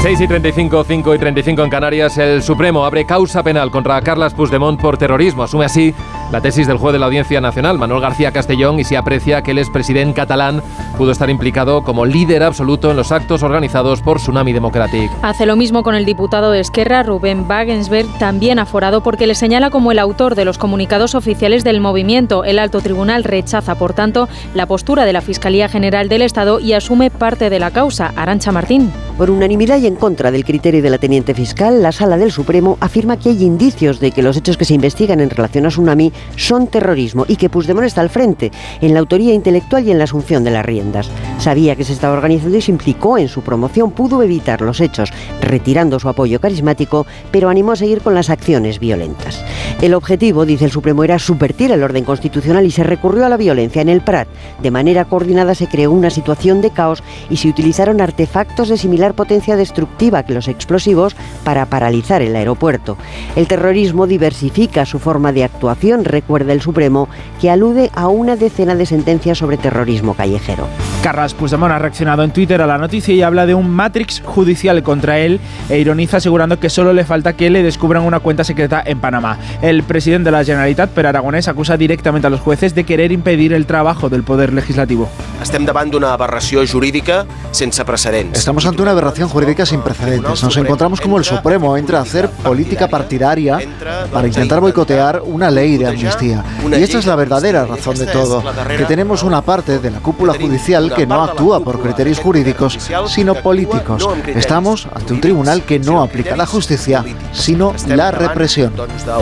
6 y 35, 5 y 35 en Canarias, el Supremo abre causa penal contra Carles Puigdemont por terrorismo. Asume así la tesis del juez de la Audiencia Nacional, Manuel García Castellón, y se aprecia que el expresidente catalán pudo estar implicado como líder absoluto en los actos organizados por Tsunami Democratic. Hace lo mismo con el diputado de Esquerra, Rubén Wagensberg, también aforado porque le señala como el autor de los comunicados oficiales del movimiento. El alto tribunal rechaza, por tanto, la postura de la Fiscalía General del Estado y asume parte de la causa. Arancha Martín. Por unanimidad y en contra del criterio de la teniente fiscal, la Sala del Supremo afirma que hay indicios de que los hechos que se investigan en relación a Tsunami son terrorismo y que Puigdemont está al frente, en la autoría intelectual y en la asunción de las riendas. Sabía que se estaba organizando y se implicó en su promoción, pudo evitar los hechos, retirando su apoyo carismático, pero animó a seguir con las acciones violentas. El objetivo, dice el Supremo, era subvertir el orden constitucional y se recurrió a la violencia en el Prat. De manera coordinada se creó una situación de caos y se utilizaron artefactos de similar potencia destructiva que los explosivos para paralizar el aeropuerto. El terrorismo diversifica su forma de actuación, recuerda el Supremo, que alude a una decena de sentencias sobre terrorismo callejero. Carles Puigdemont ha reaccionado en Twitter a la noticia y habla de un matrix judicial contra él e ironiza asegurando que solo le falta que le descubran una cuenta secreta en Panamá. El presidente de la Generalitat, Per Aragonès, acusa directamente a los jueces de querer impedir el trabajo del Poder Legislativo. Estem davant d'una aberració jurídica sense precedents. Estamos ante una aberración jurídica sin precedentes. Nos encontramos como el Supremo entra a hacer política partidaria para intentar boicotear una ley de amnistía. Y esta es la verdadera razón de todo, que tenemos una parte de la cúpula judicial que no actúa por criterios jurídicos, sino políticos. Estamos ante un tribunal que no aplica la justicia, sino la represión.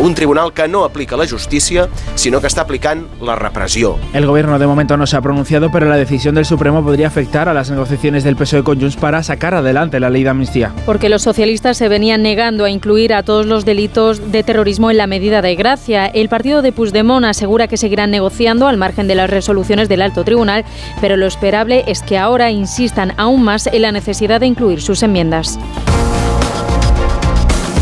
Un tribunal que no aplica la justícia, sinó que està aplicant la repressió. El gobierno de momento no se ha pronunciado, pero la decisión del Supremo podría afectar a las negociaciones del PSOE con Junts para sacar adelante la ley de amnistía. Porque los socialistas se venían negando a incluir a todos los delitos de terrorismo en la medida de gracia. El partido de Puigdemont asegura que seguirán negociando al margen de las resoluciones del alto tribunal, pero lo es que ahora insistan aún más en la necesidad de incluir sus enmiendas.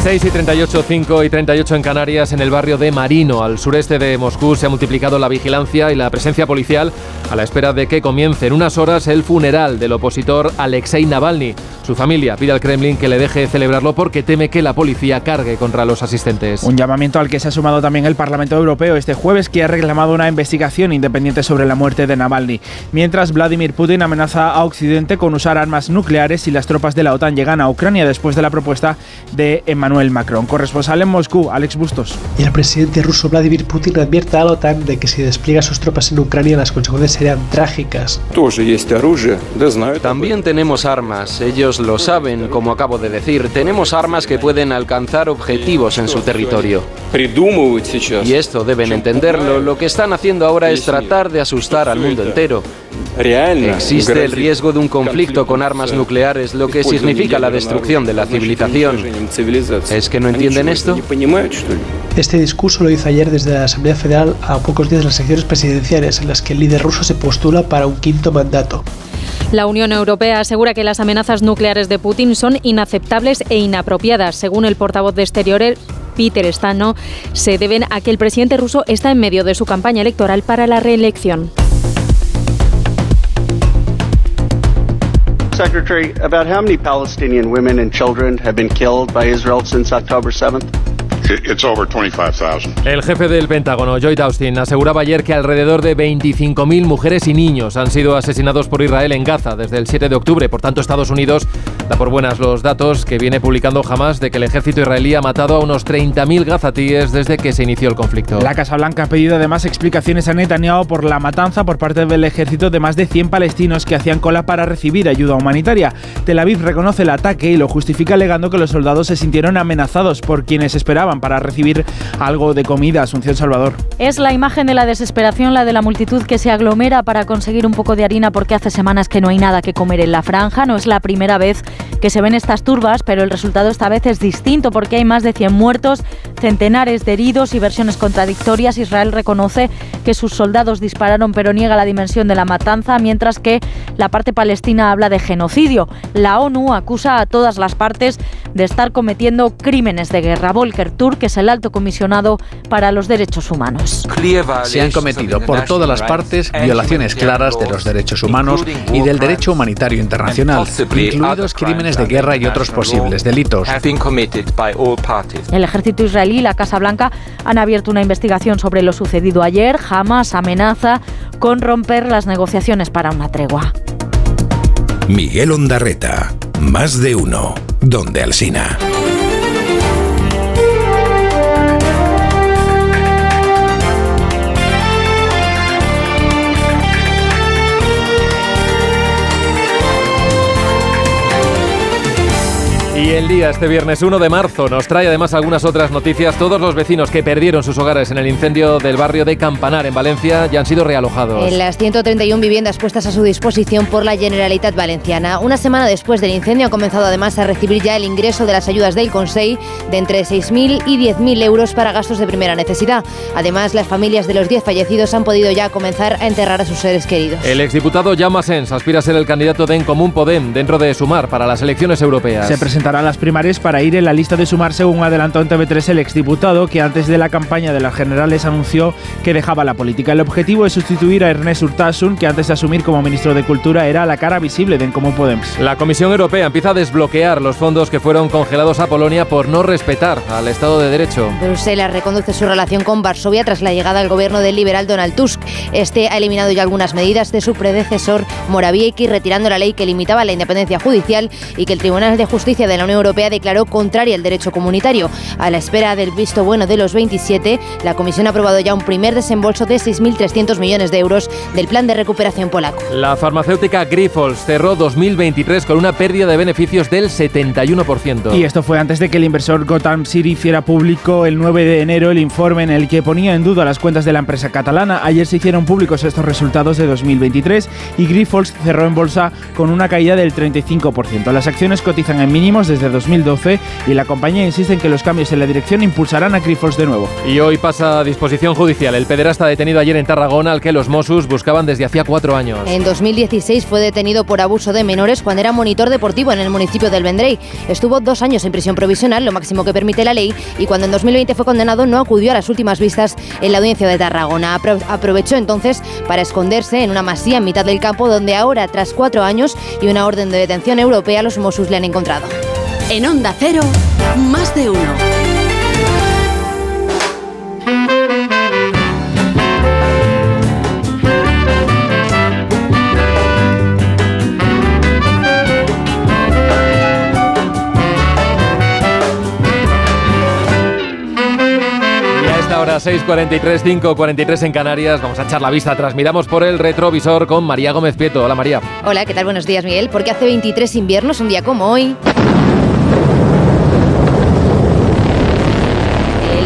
6 y 38, 5 y 38 en Canarias, en el barrio de Marino, al sureste de Moscú, se ha multiplicado la vigilancia y la presencia policial a la espera de que comience en unas horas el funeral del opositor Alexei Navalny. Su familia pide al Kremlin que le deje celebrarlo porque teme que la policía cargue contra los asistentes. Un llamamiento al que se ha sumado también el Parlamento Europeo este jueves, que ha reclamado una investigación independiente sobre la muerte de Navalny. Mientras Vladimir Putin amenaza a Occidente con usar armas nucleares si las tropas de la OTAN llegan a Ucrania después de la propuesta de Emmanuel Emmanuel Macron. Corresponsal en Moscú, Alex Bustos. Y el presidente ruso Vladimir Putin advierte a la OTAN de que si despliega sus tropas en Ucrania las consecuencias serían trágicas. También tenemos armas, ellos lo saben, como acabo de decir, tenemos armas que pueden alcanzar objetivos en su territorio. Y esto deben entenderlo, lo que están haciendo ahora es tratar de asustar al mundo entero. Existe el riesgo de un conflicto con armas nucleares, lo que significa la destrucción de la civilización. ¿Es que no entienden esto? Este discurso lo hizo ayer desde la Asamblea Federal a pocos días de las elecciones presidenciales, en las que el líder ruso se postula para un quinto mandato. La Unión Europea asegura que las amenazas nucleares de Putin son inaceptables e inapropiadas. Según el portavoz de Exteriores, Peter Stano, se deben a que el presidente ruso está en medio de su campaña electoral para la reelección. Secretary, about how many Palestinian women and children have been killed by Israel since October 7th? El jefe del Pentágono, Lloyd Austin, aseguraba ayer que alrededor de 25.000 mujeres y niños han sido asesinados por Israel en Gaza desde el 7 de octubre. Por tanto, Estados Unidos da por buenas los datos que viene publicando Hamas de que el ejército israelí ha matado a unos 30.000 gazatíes desde que se inició el conflicto. La Casa Blanca ha pedido además explicaciones a Netanyahu por la matanza por parte del ejército de más de 100 palestinos que hacían cola para recibir ayuda humanitaria. Tel Aviv reconoce el ataque y lo justifica alegando que los soldados se sintieron amenazados por quienes esperaban para recibir algo de comida. Asunción Salvador. Es la imagen de la desesperación, la de la multitud que se aglomera para conseguir un poco de harina porque hace semanas que no hay nada que comer en la franja. No es la primera vez que se ven estas turbas, pero el resultado esta vez es distinto porque hay más de 100 muertos, centenares de heridos y versiones contradictorias. Israel reconoce que sus soldados dispararon pero niega la dimensión de la matanza, mientras que la parte palestina habla de genocidio. La ONU acusa a todas las partes de estar cometiendo crímenes de guerra. Volker Turk, es el alto comisionado para los derechos humanos. Se han cometido por todas las partes violaciones claras de los derechos humanos y del derecho humanitario internacional, incluidos crímenes de guerra y otros posibles delitos. El ejército israelí y la Casa Blanca han abierto una investigación sobre lo sucedido ayer. Jamás amenaza con romper las negociaciones para una tregua. Miguel Ondarreta, más de uno, donde Alsina. Y el día, este viernes 1 de marzo, nos trae además algunas otras noticias. Todos los vecinos que perdieron sus hogares en el incendio del barrio de Campanar, en Valencia, ya han sido realojados. En las 131 viviendas puestas a su disposición por la Generalitat Valenciana. Una semana después del incendio han comenzado además a recibir ya el ingreso de las ayudas del Consell de entre 6.000 y 10.000 euros para gastos de primera necesidad. Además, las familias de los 10 fallecidos han podido ya comenzar a enterrar a sus seres queridos. El exdiputado Jaume Sens aspira a ser el candidato de En Común Podem dentro de Sumar para las elecciones europeas. Se presentará a las primarias para ir en la lista de Sumar, según adelantó en TV3 el exdiputado, que antes de la campaña de las generales anunció que dejaba la política. El objetivo es sustituir a Ernest Urtasun, que antes de asumir como ministro de Cultura era la cara visible de En Común Podem. La Comisión Europea empieza a desbloquear los fondos que fueron congelados a Polonia por no respetar al Estado de Derecho. Bruselas reconduce su relación con Varsovia tras la llegada al gobierno del liberal Donald Tusk. Este ha eliminado ya algunas medidas de su predecesor Morawiecki, retirando la ley que limitaba la independencia judicial y que el Tribunal de Justicia de la Unión Europea declaró contraria al derecho comunitario. A la espera del visto bueno de los 27, la Comisión ha aprobado ya un primer desembolso de 6.300 millones de euros del plan de recuperación polaco. La farmacéutica Grifols cerró 2023 con una pérdida de beneficios del 71%. Y esto fue antes de que el inversor Gotham City hiciera público el 9 de enero el informe en el que ponía en duda las cuentas de la empresa catalana. Ayer se hicieron públicos estos resultados de 2023 y Grifols cerró en bolsa con una caída del 35%. Las acciones cotizan en mínimos desde 2012 y la compañía insiste en que los cambios en la dirección impulsarán a Grifols de nuevo. Y hoy pasa a disposición judicial el pederasta detenido ayer en Tarragona al que los Mossos buscaban desde hacía cuatro años. En 2016 fue detenido por abuso de menores cuando era monitor deportivo en el municipio del Vendrell. Estuvo dos años en prisión provisional, lo máximo que permite la ley, y cuando en 2020 fue condenado no acudió a las últimas vistas en la audiencia de Tarragona. Apro aprovechó entonces para esconderse en una masía en mitad del campo donde ahora, tras cuatro años y una orden de detención europea, los Mossos le han encontrado. En Onda Cero, más de uno. esta hora, 6.43, 5.43 en Canarias. Vamos a echar la vista atrás. Miramos por el retrovisor con María Gómez Pieto. Hola María. Hola, ¿qué tal? Buenos días, Miguel. Porque hace 23 inviernos, un día como hoy.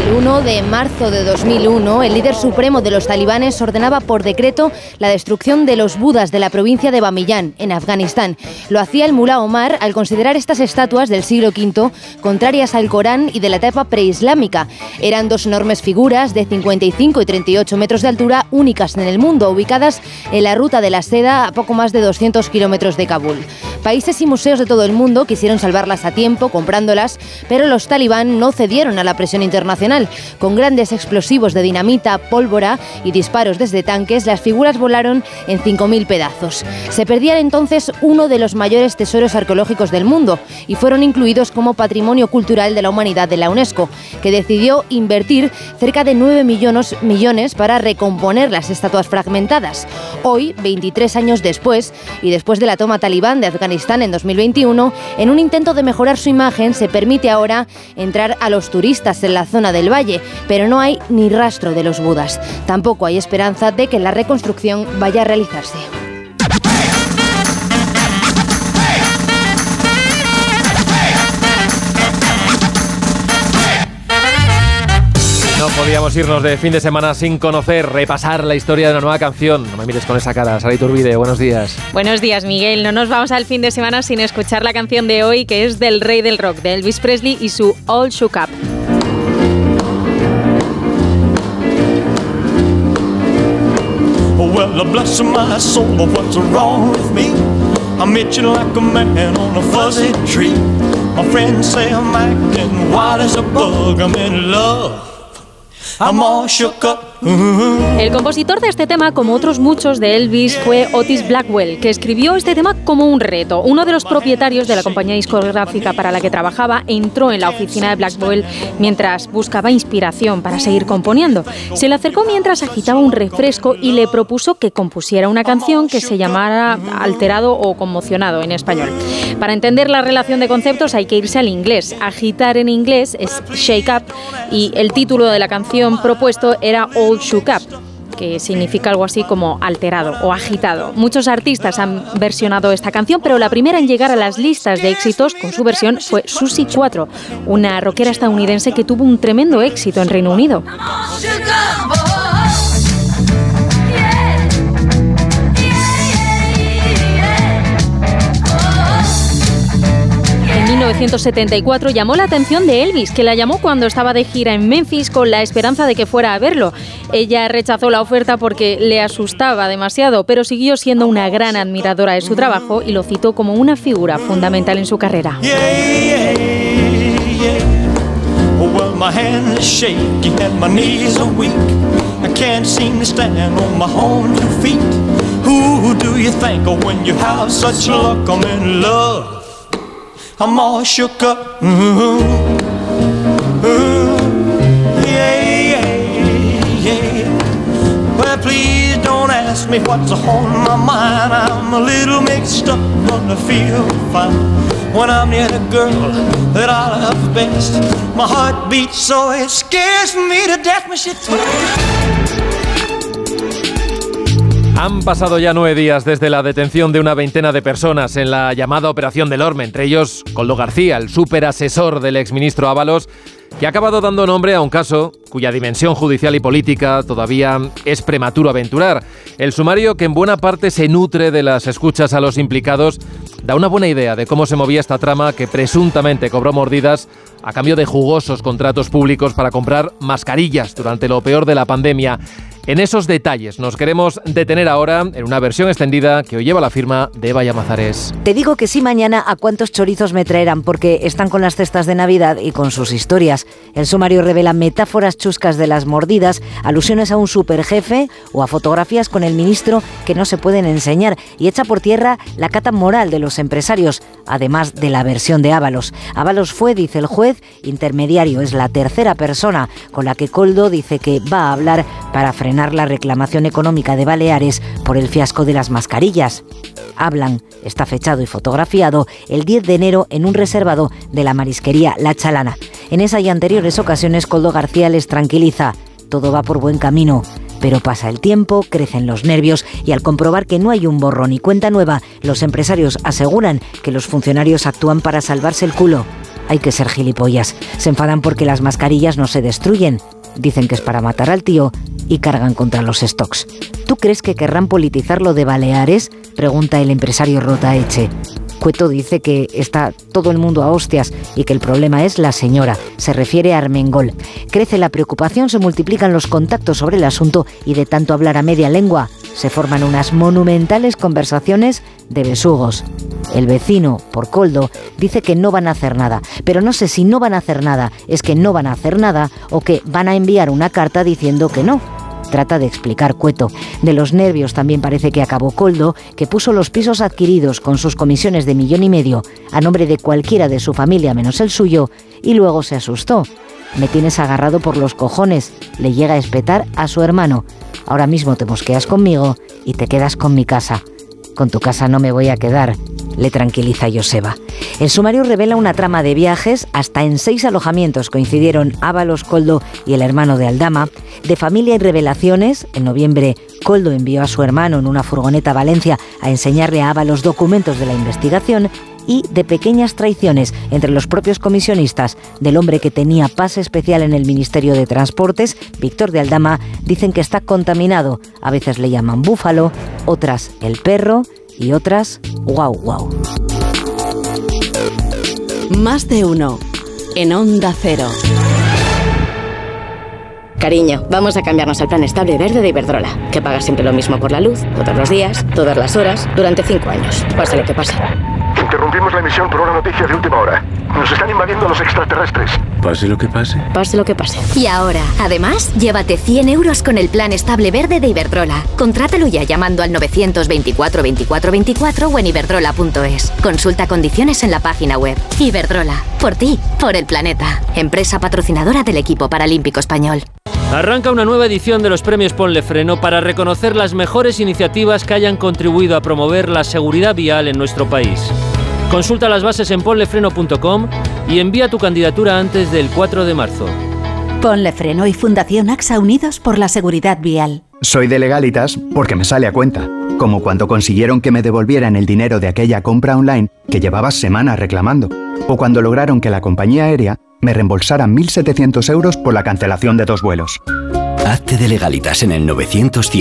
El 1 de marzo de 2001, el líder supremo de los talibanes ordenaba por decreto la destrucción de los budas de la provincia de Bamiyan, en Afganistán. Lo hacía el mulá Omar al considerar estas estatuas del siglo V contrarias al Corán y de la etapa preislámica. Eran dos enormes figuras de 55 y 38 metros de altura, únicas en el mundo, ubicadas en la ruta de la seda a poco más de 200 kilómetros de Kabul. Países y museos de todo el mundo quisieron salvarlas a tiempo comprándolas, pero los talibán no cedieron a la presión internacional. Con grandes explosivos de dinamita, pólvora y disparos desde tanques, las figuras volaron en 5.000 pedazos. Se perdían entonces uno de los mayores tesoros arqueológicos del mundo y fueron incluidos como Patrimonio Cultural de la Humanidad de la UNESCO, que decidió invertir cerca de 9 millones, millones para recomponer las estatuas fragmentadas. Hoy, 23 años después, y después de la toma talibán de Afganistán en 2021, en un intento de mejorar su imagen, se permite ahora entrar a los turistas en la zona del valle, pero no hay ni rastro de los budas. Tampoco hay esperanza de que la reconstrucción vaya a realizarse. No podíamos irnos de fin de semana sin conocer, repasar la historia de una nueva canción. No me mires con esa cara, Sara Iturbide, buenos días. Buenos días, Miguel. No nos vamos al fin de semana sin escuchar la canción de hoy, que es del rey del rock, de Elvis Presley y su All Shook Up. Well, bless my soul, what's wrong with me? I'm itching like a man on a fuzzy tree. My friends say I'm acting wild as a bug. I'm in love. I'm all shook up. El compositor de este tema, como otros muchos de Elvis, fue Otis Blackwell, que escribió este tema como un reto. Uno de los propietarios de la compañía discográfica para la que trabajaba entró en la oficina de Blackwell mientras buscaba inspiración para seguir componiendo. Se le acercó mientras agitaba un refresco y le propuso que compusiera una canción que se llamara Alterado o Conmocionado en español. Para entender la relación de conceptos hay que irse al inglés. Agitar en inglés es shake up y el título de la canción propuesto era Shook Up que significa algo así como alterado o agitado. Muchos artistas han versionado esta canción, pero la primera en llegar a las listas de éxitos con su versión fue Susie 4, una rockera estadounidense que tuvo un tremendo éxito en Reino Unido. 1974 llamó la atención de Elvis, que la llamó cuando estaba de gira en Memphis con la esperanza de que fuera a verlo. Ella rechazó la oferta porque le asustaba demasiado, pero siguió siendo una gran admiradora de su trabajo y lo citó como una figura fundamental en su carrera. Oh, I'm all shook up. Ooh, ooh, yeah, yeah, yeah. Well, please don't ask me what's on my mind. I'm a little mixed up, but I feel fine when I'm near the girl that I love best. My heart beats so it scares me to death when she Han pasado ya nueve días desde la detención de una veintena de personas en la llamada Operación del Orme, entre ellos Coldo García, el superasesor del exministro Ábalos, que ha acabado dando nombre a un caso cuya dimensión judicial y política todavía es prematuro aventurar. El sumario, que en buena parte se nutre de las escuchas a los implicados, da una buena idea de cómo se movía esta trama que presuntamente cobró mordidas a cambio de jugosos contratos públicos para comprar mascarillas durante lo peor de la pandemia. En esos detalles nos queremos detener ahora en una versión extendida que hoy lleva la firma de Eva. Te digo que sí mañana a cuántos chorizos me traerán porque están con las cestas de Navidad y con sus historias. El sumario revela metáforas chuscas de las mordidas, alusiones a un superjefe o a fotografías con el ministro que no se pueden enseñar y echa por tierra la cata moral de los empresarios, además de la versión de Ábalos. Ábalos fue, dice el juez, intermediario, es la tercera persona con la que Coldo dice que va a hablar para frenar la reclamación económica de Baleares por el fiasco de las mascarillas. Hablan, está fechado y fotografiado, el 10 de enero en un reservado de la marisquería La Chalana. En esa y anteriores ocasiones, Coldo García les tranquiliza. todo va por buen camino. Pero pasa el tiempo, crecen los nervios y al comprobar que no hay un borrón y cuenta nueva, los empresarios aseguran que los funcionarios actúan para salvarse el culo. Hay que ser gilipollas. Se enfadan porque las mascarillas no se destruyen. Dicen que es para matar al tío y cargan contra los stocks. ¿Tú crees que querrán politizar lo de Baleares? Pregunta el empresario Rotaeche. Cueto dice que está todo el mundo a hostias y que el problema es la señora. Se refiere a Armengol. Crece la preocupación, se multiplican los contactos sobre el asunto y de tanto hablar a media lengua se forman unas monumentales conversaciones de besugos. El vecino, por coldo, dice que no van a hacer nada, pero no sé si no van a hacer nada es que no van a hacer nada o que van a enviar una carta diciendo que no. Trata de explicar Cueto. De los nervios también parece que acabó Coldo, que puso los pisos adquiridos con sus comisiones de millón y medio a nombre de cualquiera de su familia menos el suyo, y luego se asustó. Me tienes agarrado por los cojones, le llega a espetar a su hermano. Ahora mismo te mosqueas conmigo y te quedas con mi casa. Con tu casa no me voy a quedar, le tranquiliza Joseba. El sumario revela una trama de viajes, hasta en seis alojamientos coincidieron Ábalos, Coldo y el hermano de Aldama, de familia y revelaciones. En noviembre, Coldo envió a su hermano en una furgoneta a Valencia a enseñarle a Ábalos documentos de la investigación y de pequeñas traiciones entre los propios comisionistas del hombre que tenía pase especial en el Ministerio de Transportes, Víctor de Aldama, dicen que está contaminado. A veces le llaman búfalo, otras el perro y otras guau guau. Más de uno. En Onda Cero. Cariño, vamos a cambiarnos al plan estable verde de Iberdrola, que paga siempre lo mismo por la luz, todos los días, todas las horas, durante cinco años, pase lo que pase. Interrumpimos la emisión por una noticia de última hora. Nos están invadiendo los extraterrestres. Pase lo que pase. Pase lo que pase. Y ahora, además, llévate 100 euros con el plan estable verde de Iberdrola. Contrátalo ya llamando al 924 24 24 o en iberdrola.es. Consulta condiciones en la página web. Iberdrola. Por ti, por el planeta. Empresa patrocinadora del equipo paralímpico español. Arranca una nueva edición de los premios Ponle Freno para reconocer las mejores iniciativas que hayan contribuido a promover la seguridad vial en nuestro país. Consulta las bases en ponlefreno.com y envía tu candidatura antes del 4 de marzo. Ponle Freno y Fundación AXA Unidos por la Seguridad Vial. Soy de legalitas porque me sale a cuenta. Como cuando consiguieron que me devolvieran el dinero de aquella compra online que llevaba semanas reclamando. O cuando lograron que la compañía aérea me reembolsara 1.700 euros por la cancelación de dos vuelos. Hazte de legalitas en el 900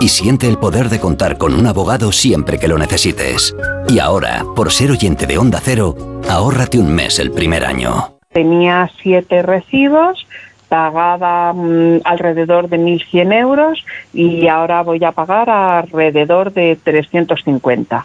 y siente el poder de contar con un abogado siempre que lo necesites. Y ahora, por ser oyente de Onda Cero, ahórrate un mes el primer año. Tenía siete recibos, pagaba mm, alrededor de 1.100 euros y ahora voy a pagar alrededor de 350.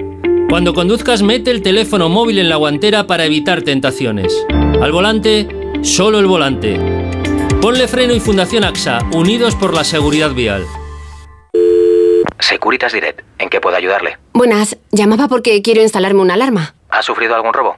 Cuando conduzcas, mete el teléfono móvil en la guantera para evitar tentaciones. Al volante, solo el volante. Ponle freno y Fundación AXA, unidos por la seguridad vial. Securitas Direct, ¿en qué puedo ayudarle? Buenas, llamaba porque quiero instalarme una alarma. ¿Ha sufrido algún robo?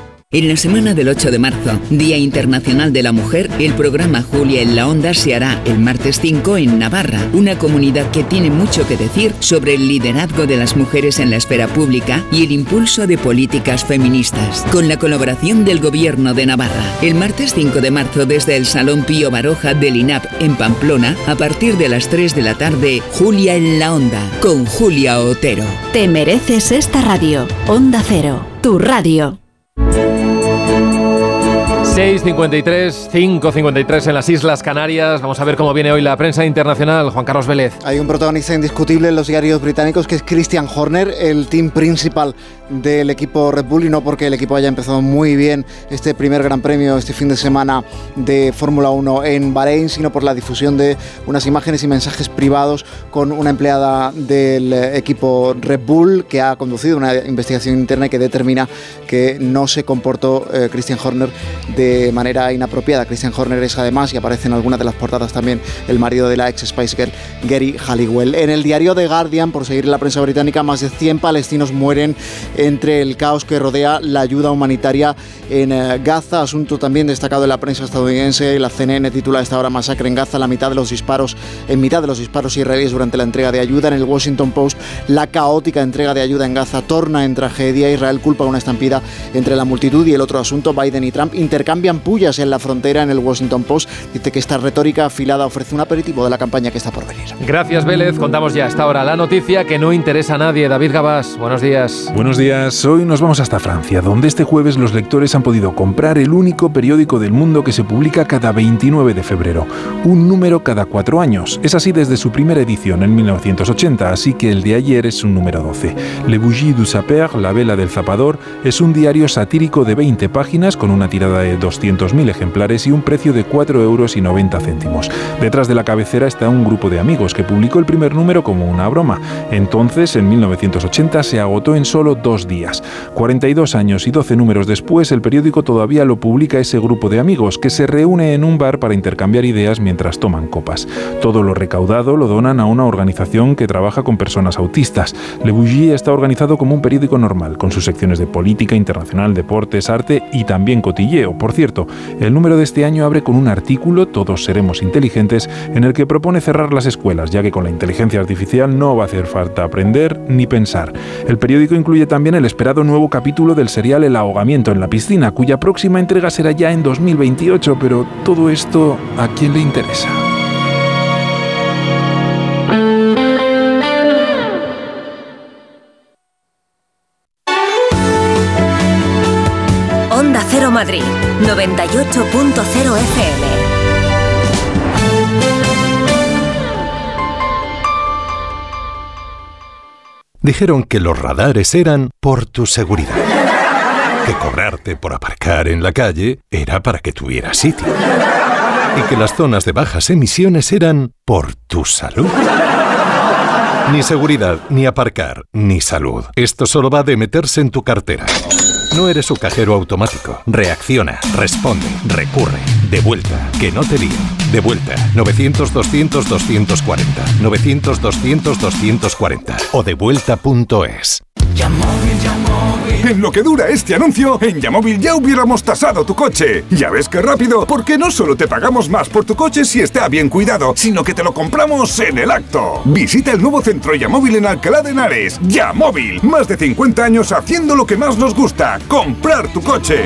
En la semana del 8 de marzo, Día Internacional de la Mujer, el programa Julia en la Onda se hará el martes 5 en Navarra, una comunidad que tiene mucho que decir sobre el liderazgo de las mujeres en la esfera pública y el impulso de políticas feministas, con la colaboración del Gobierno de Navarra. El martes 5 de marzo desde el Salón Pío Baroja del INAP en Pamplona, a partir de las 3 de la tarde, Julia en la Onda, con Julia Otero. Te mereces esta radio. Onda Cero, tu radio. 6.53, 5.53 en las Islas Canarias. Vamos a ver cómo viene hoy la prensa internacional. Juan Carlos Vélez. Hay un protagonista indiscutible en los diarios británicos que es Christian Horner, el team principal del equipo Red Bull y no porque el equipo haya empezado muy bien este primer Gran Premio este fin de semana de Fórmula 1 en Bahrein, sino por la difusión de unas imágenes y mensajes privados con una empleada del equipo Red Bull que ha conducido una investigación interna y que determina que no se comportó eh, Christian Horner manera inapropiada. Christian Horner es además, y aparece en algunas de las portadas también, el marido de la ex Spice Girl, Gary Halliwell. En el diario The Guardian, por seguir la prensa británica, más de 100 palestinos mueren entre el caos que rodea la ayuda humanitaria en eh, Gaza, asunto también destacado en la prensa estadounidense. La CNN titula esta hora Masacre en Gaza, la mitad de los disparos, en mitad de los disparos israelíes durante la entrega de ayuda. En el Washington Post, la caótica entrega de ayuda en Gaza torna en tragedia. Israel culpa una estampida entre la multitud y el otro asunto. Biden y Trump intercambian pullas en la frontera. En el Washington Post dice que esta retórica afilada ofrece un aperitivo de la campaña que está por venir. Gracias, Vélez. Contamos ya hasta ahora la noticia que no interesa a nadie. David Gabás, buenos días. Buenos días. Hoy nos vamos hasta Francia, donde este jueves los lectores han podido comprar el único periódico del mundo que se publica cada 29 de febrero. Un número cada cuatro años. Es así desde su primera edición en 1980, así que el de ayer es un número 12. Le Bougie du Saper, La Vela del Zapador, es un diario satírico de 20 páginas con una tirada de 200.000 ejemplares y un precio de 4 euros y 90 céntimos. Detrás de la cabecera está un grupo de amigos que publicó el primer número como una broma. Entonces, en 1980, se agotó en solo dos días. 42 años y 12 números después, el periódico todavía lo publica ese grupo de amigos que se reúne en un bar para intercambiar ideas mientras toman copas. Todo lo recaudado lo donan a una organización que trabaja con personas autistas. Le Bougie está organizado como un periódico normal, con sus secciones de política, internacional, deportes, arte y también cotilleo. Cierto, el número de este año abre con un artículo, Todos seremos inteligentes, en el que propone cerrar las escuelas, ya que con la inteligencia artificial no va a hacer falta aprender ni pensar. El periódico incluye también el esperado nuevo capítulo del serial El ahogamiento en la piscina, cuya próxima entrega será ya en 2028, pero todo esto, ¿a quién le interesa? Onda Cero Madrid, 98.0 FM. Dijeron que los radares eran por tu seguridad. Que cobrarte por aparcar en la calle era para que tuvieras sitio. Y que las zonas de bajas emisiones eran por tu salud. Ni seguridad, ni aparcar, ni salud. Esto solo va de meterse en tu cartera. No eres su cajero automático. Reacciona, responde, recurre. De vuelta, que no te lío. De vuelta, 900-200-240. 900-200-240. O devuelta.es. En lo que dura este anuncio, en Yamóvil ya hubiéramos tasado tu coche. Ya ves qué rápido, porque no solo te pagamos más por tu coche si está bien cuidado, sino que te lo compramos en el acto. Visita el nuevo centro Yamóvil en Alcalá de Henares. Yamóvil, más de 50 años haciendo lo que más nos gusta, comprar tu coche.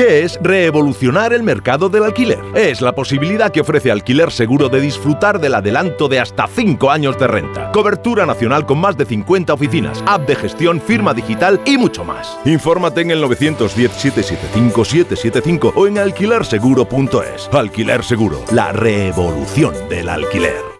¿Qué es revolucionar el mercado del alquiler? Es la posibilidad que ofrece Alquiler Seguro de disfrutar del adelanto de hasta 5 años de renta, cobertura nacional con más de 50 oficinas, app de gestión, firma digital y mucho más. Infórmate en el 910-775-775 o en alquilerseguro.es. Alquiler Seguro, la revolución del alquiler.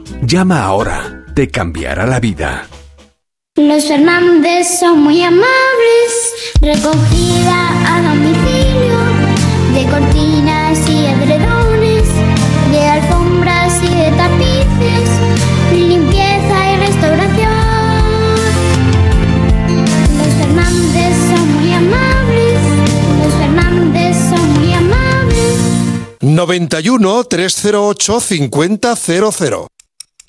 Llama ahora, te cambiará la vida. Los Fernández son muy amables, recogida a domicilio, de cortinas y edredones, de alfombras y de tapices, limpieza y restauración. Los Fernández son muy amables, los Fernández son muy amables. 91 308 5000.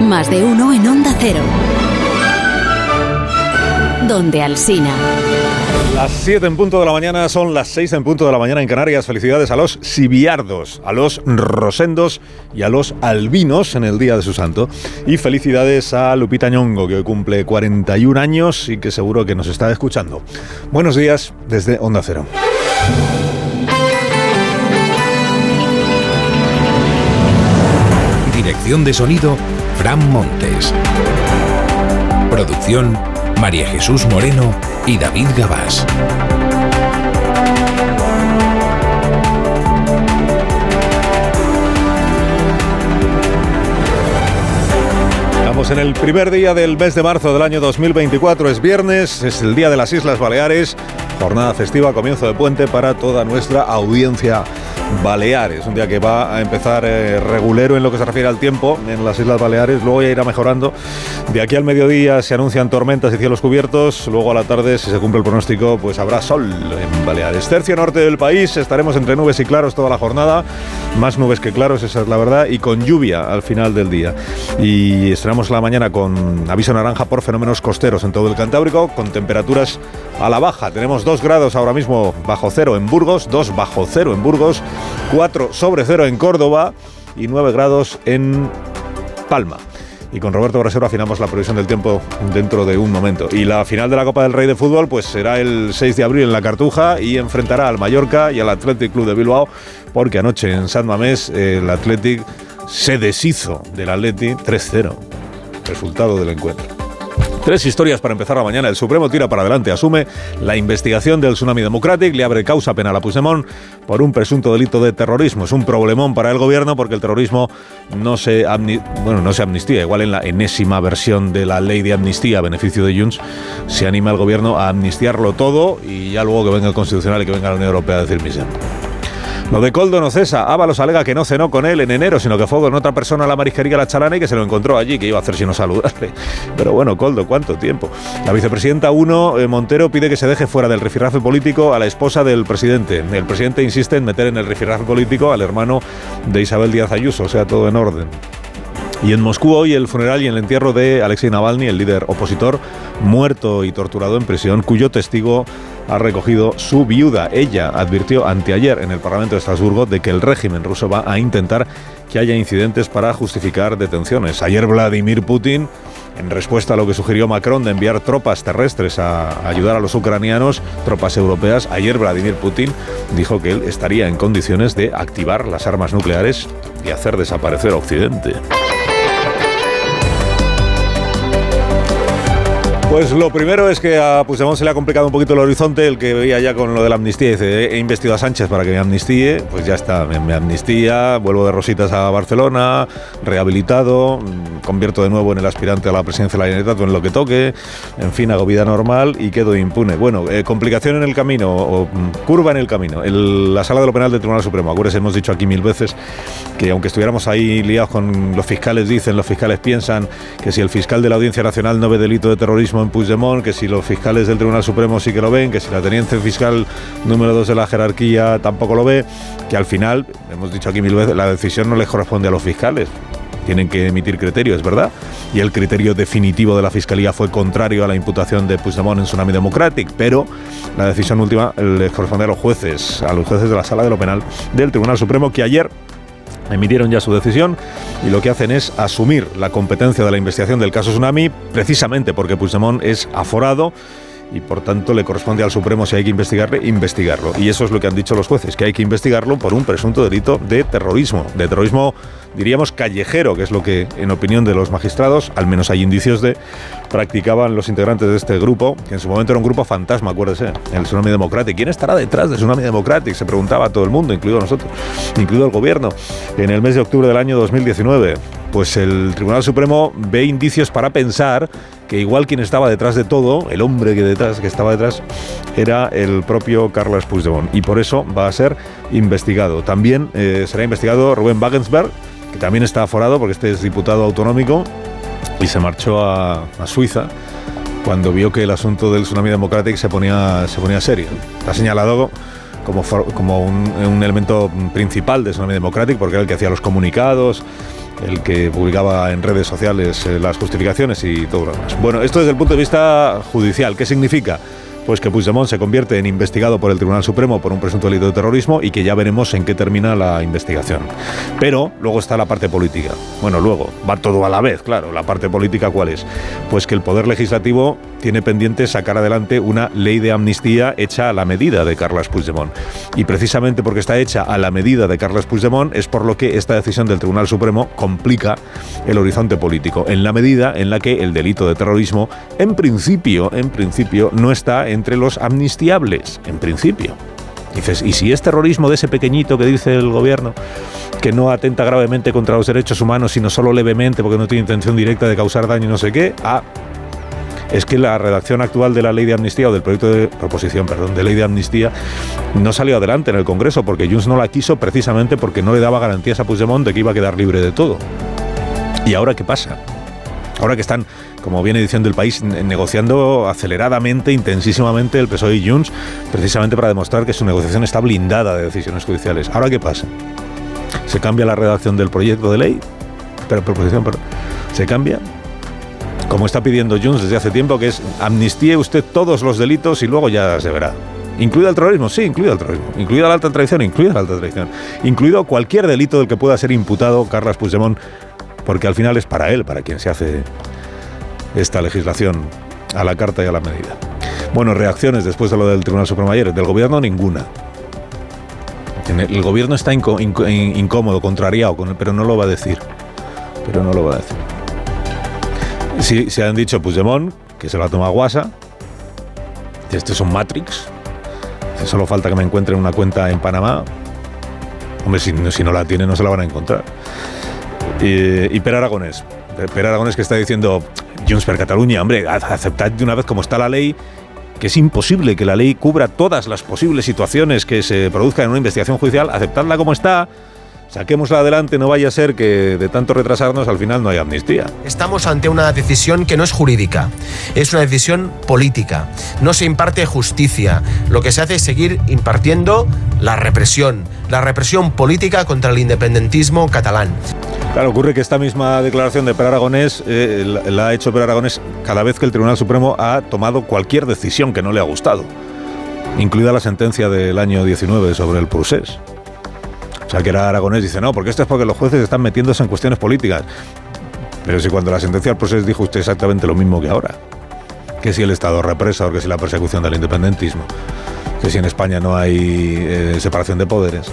Más de uno en Onda Cero. Donde Alsina. Las 7 en punto de la mañana son las 6 en punto de la mañana en Canarias. Felicidades a los sibiardos, a los rosendos y a los albinos en el día de su santo. Y felicidades a Lupita Ñongo, que hoy cumple 41 años y que seguro que nos está escuchando. Buenos días desde Onda Cero. Dirección de sonido, Fran Montes. Producción, María Jesús Moreno y David Gabás. Estamos en el primer día del mes de marzo del año 2024. Es viernes, es el día de las Islas Baleares. Jornada festiva, comienzo de puente para toda nuestra audiencia Baleares. Un día que va a empezar eh, regulero en lo que se refiere al tiempo en las Islas Baleares. Luego ya irá mejorando. De aquí al mediodía se anuncian tormentas y cielos cubiertos. Luego a la tarde, si se cumple el pronóstico, pues habrá sol en Baleares. Tercio norte del país, estaremos entre nubes y claros toda la jornada. Más nubes que claros, esa es la verdad. Y con lluvia al final del día. Y estaremos la mañana con aviso naranja por fenómenos costeros en todo el Cantábrico, con temperaturas a la baja. Tenemos 2 grados ahora mismo bajo cero en Burgos, 2 bajo cero en Burgos, 4 sobre cero en Córdoba y 9 grados en Palma. Y con Roberto Brasero afinamos la previsión del tiempo dentro de un momento. Y la final de la Copa del Rey de Fútbol pues será el 6 de abril en la Cartuja y enfrentará al Mallorca y al Athletic Club de Bilbao porque anoche en San Mamés el Athletic se deshizo del Atleti 3-0. Resultado del encuentro. Tres historias para empezar la mañana. El Supremo tira para adelante, asume la investigación del Tsunami Democratic, le abre causa penal a Puigdemont por un presunto delito de terrorismo. Es un problemón para el gobierno porque el terrorismo no se, bueno, no se amnistía. Igual en la enésima versión de la ley de amnistía a beneficio de Junts se anima al gobierno a amnistiarlo todo y ya luego que venga el Constitucional y que venga la Unión Europea a decir misión. Lo de Coldo no cesa. Ábalos alega que no cenó con él en enero, sino que fue con otra persona a la marisquería La Chalana y que se lo encontró allí, que iba a hacer si no saludarle. Pero bueno, Coldo, ¿cuánto tiempo? La vicepresidenta 1, Montero, pide que se deje fuera del rifirrafe político a la esposa del presidente. El presidente insiste en meter en el rifirrafe político al hermano de Isabel Díaz Ayuso, o sea, todo en orden. Y en Moscú hoy el funeral y el entierro de Alexei Navalny, el líder opositor, muerto y torturado en prisión, cuyo testigo ha recogido su viuda. Ella advirtió anteayer en el Parlamento de Estrasburgo de que el régimen ruso va a intentar que haya incidentes para justificar detenciones. Ayer Vladimir Putin, en respuesta a lo que sugirió Macron de enviar tropas terrestres a ayudar a los ucranianos, tropas europeas, ayer Vladimir Putin dijo que él estaría en condiciones de activar las armas nucleares y hacer desaparecer Occidente. Pues lo primero es que a Puigdemont se le ha complicado un poquito el horizonte, el que veía ya con lo de la amnistía, dice, he investido a Sánchez para que me amnistíe, pues ya está, me, amnistía, vuelvo de rositas a Barcelona, rehabilitado, mm, convierto de nuevo en el aspirante a la presidencia de la Generalitat en lo que toque, en fin, hago vida normal y quedo impune. Bueno, eh, complicación en el camino, o mm, curva en el camino, El- la sala de lo penal del Tribunal Supremo, acuérdense, hemos dicho aquí mil veces que aunque estuviéramos ahí liados con los fiscales dicen, los fiscales piensan, que si el fiscal de la Audiencia Nacional no ve delito de terrorismo en Puigdemont, que si los fiscales del Tribunal Supremo sí que lo ven, que si la teniente fiscal número dos de la jerarquía tampoco lo ve, que al final, hemos dicho aquí mil veces, la decisión no les corresponde a los fiscales. Tienen que emitir criterios, ¿verdad? Y el criterio definitivo de la Fiscalía fue contrario a la imputación de Puigdemont en Tsunami Democratic, pero la decisión última les corresponde a los jueces, a los jueces de la Sala de lo Penal del Tribunal Supremo, que ayer emitieron ya su decisión y lo que hacen es asumir la competencia de la investigación del caso Tsunami precisamente porque Puigdemont es aforado y por tanto le corresponde al Supremo si hay que investigarle, investigarlo. Y eso es lo que han dicho los jueces, que hay que investigarlo por un presunto delito de terrorismo, de terrorismo diríamos callejero, que es lo que en opinión de los magistrados, al menos hay indicios de, practicaban los integrantes de este grupo, que en su momento era un grupo fantasma, acuérdese, el Tsunami Democratic. ¿Quién estará detrás del Tsunami Democratic? Se preguntaba todo el mundo, incluido nosotros, incluido el gobierno. En el mes de octubre del año 2019, pues el Tribunal Supremo ve indicios para pensar que igual quien estaba detrás de todo, el hombre que detrás que estaba detrás era el propio Carlos Puigdemont y por eso va a ser investigado. También eh, será investigado Rubén Wagensberg, que también está aforado porque este es diputado autonómico y se marchó a, a Suiza cuando vio que el asunto del Tsunami Democratic se ponía, se ponía serio. Está señalado como, for- como un, un elemento principal de Tsunami Democratic porque era el que hacía los comunicados, el que publicaba en redes sociales eh, las justificaciones y todo lo demás. Bueno, esto desde el punto de vista judicial, ¿qué significa? Pues que Puigdemont se convierte en investigado por el Tribunal Supremo por un presunto delito de terrorismo y que ya veremos en qué termina la investigación. Pero luego está la parte política. Bueno, luego va todo a la vez, claro. La parte política, ¿cuál es? Pues que el Poder Legislativo tiene pendiente sacar adelante una ley de amnistía hecha a la medida de Carles Puigdemont. Y precisamente porque está hecha a la medida de Carles Puigdemont es por lo que esta decisión del Tribunal Supremo complica el horizonte político, en la medida en la que el delito de terrorismo, en principio, en principio, no está entre los amnistiables, en principio. Dices, ¿y si es terrorismo de ese pequeñito que dice el gobierno, que no atenta gravemente contra los derechos humanos, sino solo levemente porque no tiene intención directa de causar daño y no sé qué? Ah, es que la redacción actual de la ley de amnistía o del proyecto de proposición, perdón, de ley de amnistía no salió adelante en el Congreso porque Junts no la quiso precisamente porque no le daba garantías a Puigdemont de que iba a quedar libre de todo. ¿Y ahora qué pasa? Ahora que están, como viene diciendo el país, ne- negociando aceleradamente, intensísimamente el PSOE y Junts, precisamente para demostrar que su negociación está blindada de decisiones judiciales. ¿Ahora qué pasa? ¿Se cambia la redacción del proyecto de ley? Pero proposición, perdón. ¿Se cambia? Como está pidiendo Junts desde hace tiempo, que es amnistíe usted todos los delitos y luego ya se verá. ¿Incluido el terrorismo? Sí, incluido el terrorismo. ¿Incluida la alta traición? Incluida la alta traición. Incluido cualquier delito del que pueda ser imputado Carles Puigdemont, porque al final es para él, para quien se hace esta legislación a la carta y a la medida. Bueno, reacciones después de lo del Tribunal Supremo ayer. Del gobierno, ninguna. El gobierno está incómodo, contrariado, con- pero no lo va a decir. Pero no lo va a decir. Sí, se han dicho Puigdemont, que se lo ha tomado guasa. Este es un Matrix. Solo falta que me encuentren una cuenta en Panamá. Hombre, si, si no la tiene, no se la van a encontrar. Y, Per Aragonés. Per Aragonés que está diciendo, Junts per Cataluña, hombre, aceptad de una vez como está la ley, que es imposible que la ley cubra todas las posibles situaciones que se produzcan en una investigación judicial, aceptadla como está, saquémosla adelante, no vaya a ser que de tanto retrasarnos al final no haya amnistía. Estamos ante una decisión que no es jurídica, es una decisión política. No se imparte justicia. Lo que se hace es seguir impartiendo la represión, la represión política contra el independentismo catalán. Claro, ocurre que esta misma declaración de Per Aragonés eh, la, la ha hecho Per Aragonés cada vez que el Tribunal Supremo ha tomado cualquier decisión que no le ha gustado, incluida la sentencia del año 19 sobre el procés. O sea, que era Aragonés dice, no, porque esto es porque los jueces están metiéndose en cuestiones políticas. Pero si cuando la sentencia del procés dijo usted exactamente lo mismo que ahora, que si el Estado represa que si la persecución del independentismo, que si en España no hay eh, separación de poderes.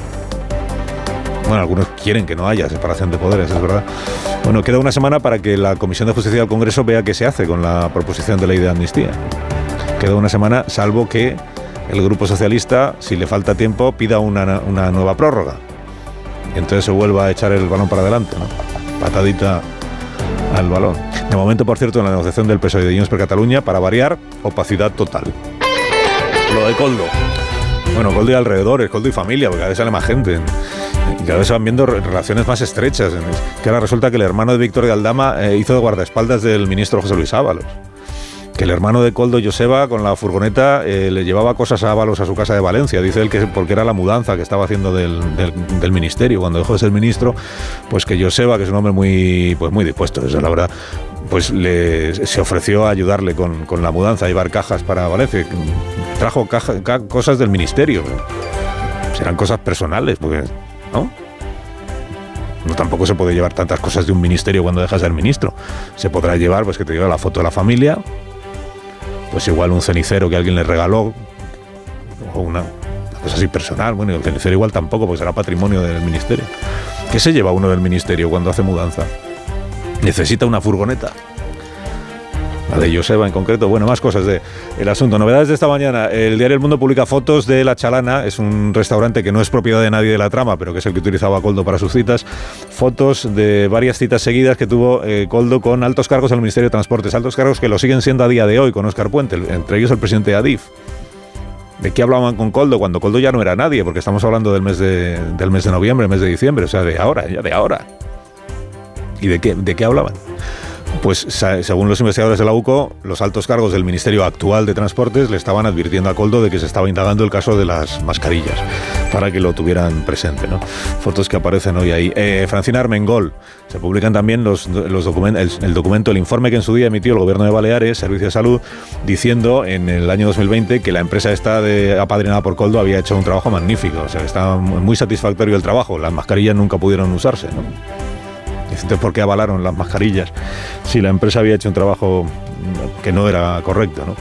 Bueno, algunos quieren que no haya separación de poderes, es verdad. Bueno, queda una semana para que la Comisión de Justicia del Congreso vea qué se hace con la proposición de ley de amnistía. Queda una semana, salvo que el Grupo Socialista, si le falta tiempo, pida una, una nueva prórroga. Entonces se vuelva a echar el balón para adelante, ¿no? Patadita al balón. De momento, por cierto, en la negociación del PSOE de Junts per Cataluña, para variar, opacidad total. Lo de Coldo. Bueno, Coldo y alrededores, Coldo y familia, porque cada vez sale más gente. Y cada vez van viendo re- relaciones más estrechas. Que ahora resulta que el hermano de Víctor de Aldama eh, hizo de guardaespaldas del ministro José Luis Ábalos. Que el hermano de Coldo, Joseba, con la furgoneta eh, le llevaba cosas a Ábalos a su casa de Valencia. Dice él que porque era la mudanza que estaba haciendo del, del- ministerio. Cuando dejó de ser ministro, pues que Joseba, que es un hombre muy, pues muy dispuesto, es la verdad, pues le, se ofreció a ayudarle con, con la mudanza, a llevar cajas para Valencia. Trajo caja- ca- cosas del ministerio. Serán cosas personales, porque, ¿no? No, tampoco se puede llevar tantas cosas de un ministerio cuando dejas de ser ministro. Se podrá llevar, pues que te lleve la foto de la familia, pues igual un cenicero que alguien le regaló, o una, una cosa así personal. Bueno, y el cenicero igual tampoco, porque será patrimonio del ministerio. ¿Qué se lleva uno del ministerio cuando hace mudanza? Necesita una furgoneta. La de Joseba en concreto. Bueno, más cosas del el asunto. Novedades de esta mañana. El diario El Mundo publica fotos de La Chalana. Es un restaurante que no es propiedad de nadie de la trama, pero que es el que utilizaba Coldo para sus citas. Fotos de varias citas seguidas que tuvo eh, Coldo con altos cargos del Ministerio de Transportes. Altos cargos que lo siguen siendo a día de hoy con Oscar Puente, entre ellos el presidente de Adif. ¿De qué hablaban con Coldo cuando Coldo ya no era nadie? Porque estamos hablando del mes de, del mes de noviembre, mes de diciembre, o sea, de ahora, ya de ahora. ¿Y de qué, de qué hablaban? Pues según los investigadores de la UCO, los altos cargos del Ministerio actual de Transportes le estaban advirtiendo a Coldo de que se estaba indagando el caso de las mascarillas, para que lo tuvieran presente. ¿no? Fotos que aparecen hoy ahí. Eh, Francina Armengol, se publican también los, los el, el documento, el informe que en su día emitió el Gobierno de Baleares, Servicio de Salud, diciendo en el año 2020 que la empresa esta apadrinada por Coldo había hecho un trabajo magnífico, o sea, estaba muy satisfactorio el trabajo. Las mascarillas nunca pudieron usarse. ¿no? Entonces, ¿por qué avalaron las mascarillas si la empresa había hecho un trabajo que no era correcto? ¿no?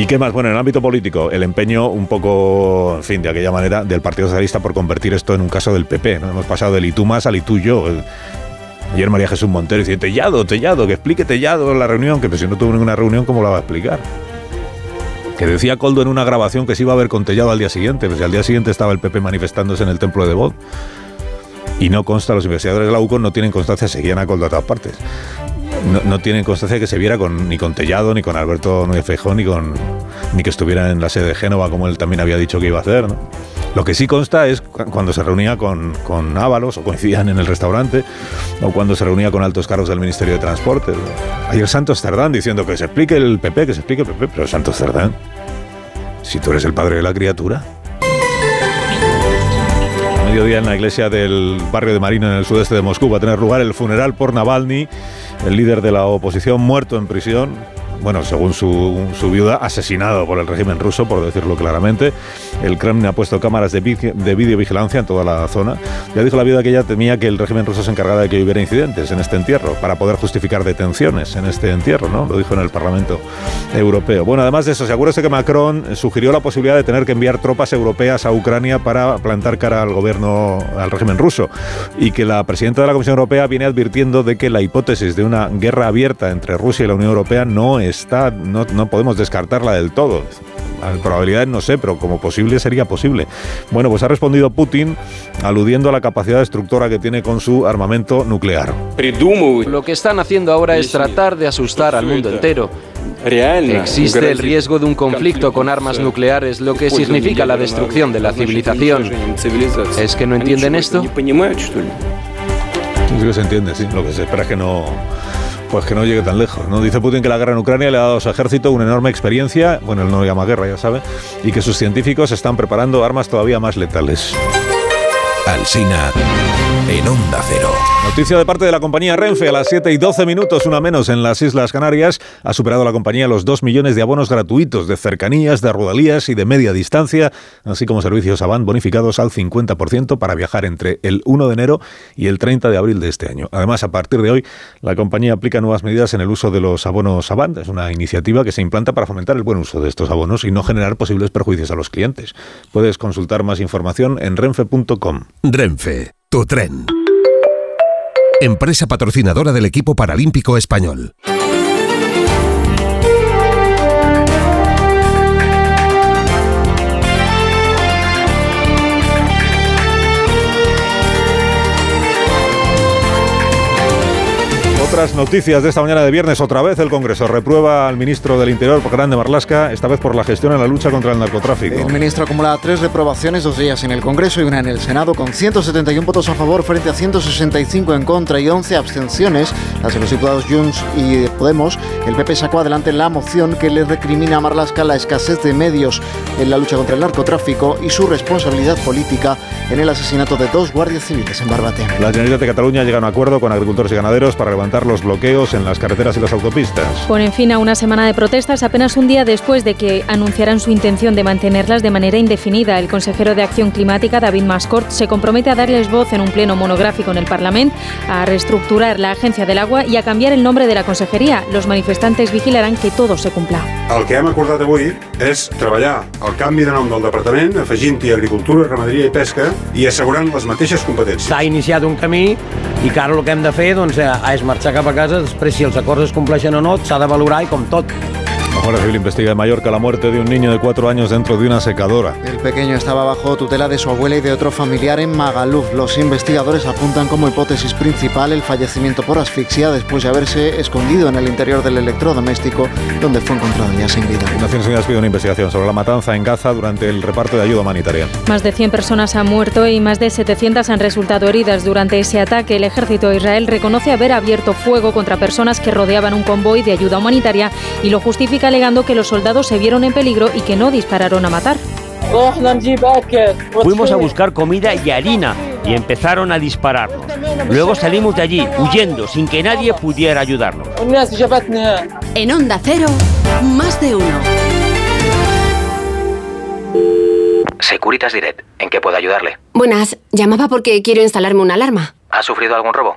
¿Y qué más? Bueno, en el ámbito político, el empeño un poco, en fin, de aquella manera, del Partido Socialista por convertir esto en un caso del PP. ¿no? Hemos pasado del más al y tú yo. El- Ayer María Jesús Montero dice, Tellado, Tellado, que explique Tellado la reunión, que pues si no tuvo ninguna reunión, ¿cómo la va a explicar? Que decía Coldo en una grabación que se iba a ver con Tellado al día siguiente, pues al día siguiente estaba el PP manifestándose en el templo de Bod. Y no consta, los investigadores de la UCO no tienen constancia, seguían a Coldo a todas partes. No, no tienen constancia de que se viera con, ni con Tellado, ni con Alberto Núñez Feijóo, ni, con, ni que estuviera en la sede de Génova, como él también había dicho que iba a hacer. ¿no? Lo que sí consta es cu- cuando se reunía con, con Ábalos, o coincidían en el restaurante, o cuando se reunía con altos cargos del Ministerio de Transporte. Ayer Santos Cerdán diciendo que se explique el PP, que se explique el PP, pero Santos Cerdán, si tú eres el padre de la criatura. Mediodía en la iglesia del barrio de Marino en el sudeste de Moscú va a tener lugar el funeral por Navalny, el líder de la oposición muerto en prisión. Bueno, según su, su viuda, asesinado por el régimen ruso, por decirlo claramente. El Kremlin ha puesto cámaras de, vi- de videovigilancia en toda la zona. Ya dijo la viuda que ella temía que el régimen ruso se encargara de que hubiera incidentes en este entierro, para poder justificar detenciones en este entierro, ¿no? Lo dijo en el Parlamento Europeo. Bueno, además de eso, se acuerda que Macron sugirió la posibilidad de tener que enviar tropas europeas a Ucrania para plantar cara al gobierno, al régimen ruso. Y que la presidenta de la Comisión Europea viene advirtiendo de que la hipótesis de una guerra abierta entre Rusia y la Unión Europea no está, no, no podemos descartarla del todo. A probabilidades no sé, pero como posible sería posible. Bueno, pues ha respondido Putin aludiendo a la capacidad destructora que tiene con su armamento nuclear. Lo que están haciendo ahora es tratar de asustar al mundo entero. Existe el riesgo de un conflicto con armas nucleares, lo que significa la destrucción de la civilización. ¿Es que no entienden esto? Sí que se entiende, sí. Lo que se espera es que no, pues que no llegue tan lejos. ¿no? Dice Putin que la guerra en Ucrania le ha dado a su ejército una enorme experiencia, bueno, él no llama guerra, ya sabe, y que sus científicos están preparando armas todavía más letales. Alsina en Onda Cero. Noticia de parte de la compañía Renfe a las 7 y 12 minutos, una menos en las Islas Canarias. Ha superado la compañía los 2 millones de abonos gratuitos de cercanías, de rodalías y de media distancia, así como servicios Avant bonificados al 50% para viajar entre el 1 de enero y el 30 de abril de este año. Además, a partir de hoy, la compañía aplica nuevas medidas en el uso de los abonos Avant. Es una iniciativa que se implanta para fomentar el buen uso de estos abonos y no generar posibles perjuicios a los clientes. Puedes consultar más información en renfe.com. Renfe. Tu tren. Empresa patrocinadora del equipo paralímpico español. Otras noticias de esta mañana de viernes, otra vez el Congreso reprueba al ministro del Interior, Grande Marlasca, esta vez por la gestión en la lucha contra el narcotráfico. El ministro acumula tres reprobaciones, dos días en el Congreso y una en el Senado, con 171 votos a favor frente a 165 en contra y 11 abstenciones, las de los diputados Junts y Podemos. El PP sacó adelante la moción que le recrimina a Marlasca la escasez de medios en la lucha contra el narcotráfico y su responsabilidad política en el asesinato de dos guardias civiles en Barbate. La Generalitat de Cataluña llega a un acuerdo con agricultores y ganaderos para levantar los bloqueos en las carreteras y las autopistas. Ponen fin a una semana de protestas apenas un día después de que anunciaran su intención de mantenerlas de manera indefinida. El consejero de Acción Climática, David Mascort, se compromete a darles voz en un pleno monográfico en el Parlamento, a reestructurar la Agencia del Agua y a cambiar el nombre de la consejería. Los manifestantes vigilarán que todo se cumpla. El que hem acordat avui és treballar el canvi de nom del departament, afegint-hi agricultura, ramaderia i pesca i assegurant les mateixes competències. S'ha iniciat un camí i que ara el que hem de fer doncs, eh, és marxar cap a casa, després si els acords es compleixen o no, s'ha de valorar i com tot. La Guardia Civil investiga en Mallorca la muerte de un niño de cuatro años dentro de una secadora. El pequeño estaba bajo tutela de su abuela y de otro familiar en Magaluf. Los investigadores apuntan como hipótesis principal el fallecimiento por asfixia después de haberse escondido en el interior del electrodoméstico donde fue encontrado ya sin vida. Naciones Unidas pide una investigación sobre la matanza en Gaza durante el reparto de ayuda humanitaria. Más de 100 personas han muerto y más de 700 han resultado heridas durante ese ataque. El ejército de Israel reconoce haber abierto fuego contra personas que rodeaban un convoy de ayuda humanitaria y lo justifica alegando que los soldados se vieron en peligro y que no dispararon a matar. Fuimos a buscar comida y harina y empezaron a dispararnos. Luego salimos de allí huyendo sin que nadie pudiera ayudarnos. En Onda Cero, más de uno. Securitas Direct, ¿en qué puedo ayudarle? Buenas, llamaba porque quiero instalarme una alarma. ¿Ha sufrido algún robo?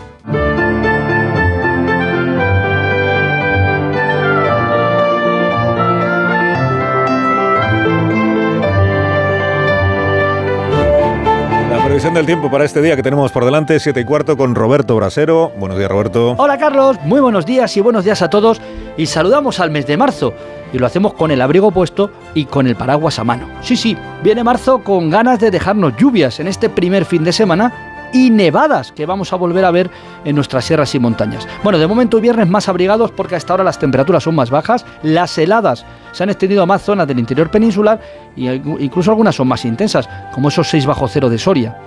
Previsión del tiempo para este día que tenemos por delante, 7 y cuarto, con Roberto Brasero. Buenos días, Roberto. Hola, Carlos. Muy buenos días y buenos días a todos. Y saludamos al mes de marzo. Y lo hacemos con el abrigo puesto y con el paraguas a mano. Sí, sí, viene marzo con ganas de dejarnos lluvias en este primer fin de semana y nevadas que vamos a volver a ver en nuestras sierras y montañas. Bueno, de momento viernes más abrigados porque hasta ahora las temperaturas son más bajas, las heladas se han extendido a más zonas del interior peninsular y incluso algunas son más intensas, como esos 6 bajo cero de Soria.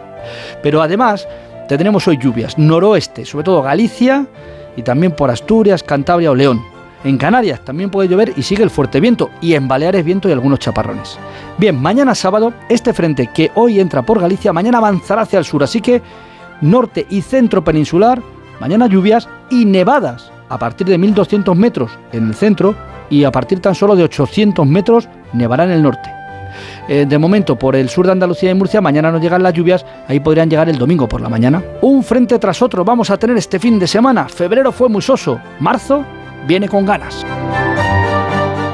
Pero además tendremos hoy lluvias, noroeste, sobre todo Galicia y también por Asturias, Cantabria o León. En Canarias también puede llover y sigue el fuerte viento, y en Baleares viento y algunos chaparrones. Bien, mañana sábado, este frente que hoy entra por Galicia, mañana avanzará hacia el sur, así que norte y centro peninsular, mañana lluvias y nevadas a partir de 1200 metros en el centro y a partir tan solo de 800 metros nevará en el norte. Eh, de momento, por el sur de Andalucía y Murcia, mañana no llegan las lluvias, ahí podrían llegar el domingo por la mañana. Un frente tras otro vamos a tener este fin de semana. Febrero fue muy soso, marzo viene con ganas.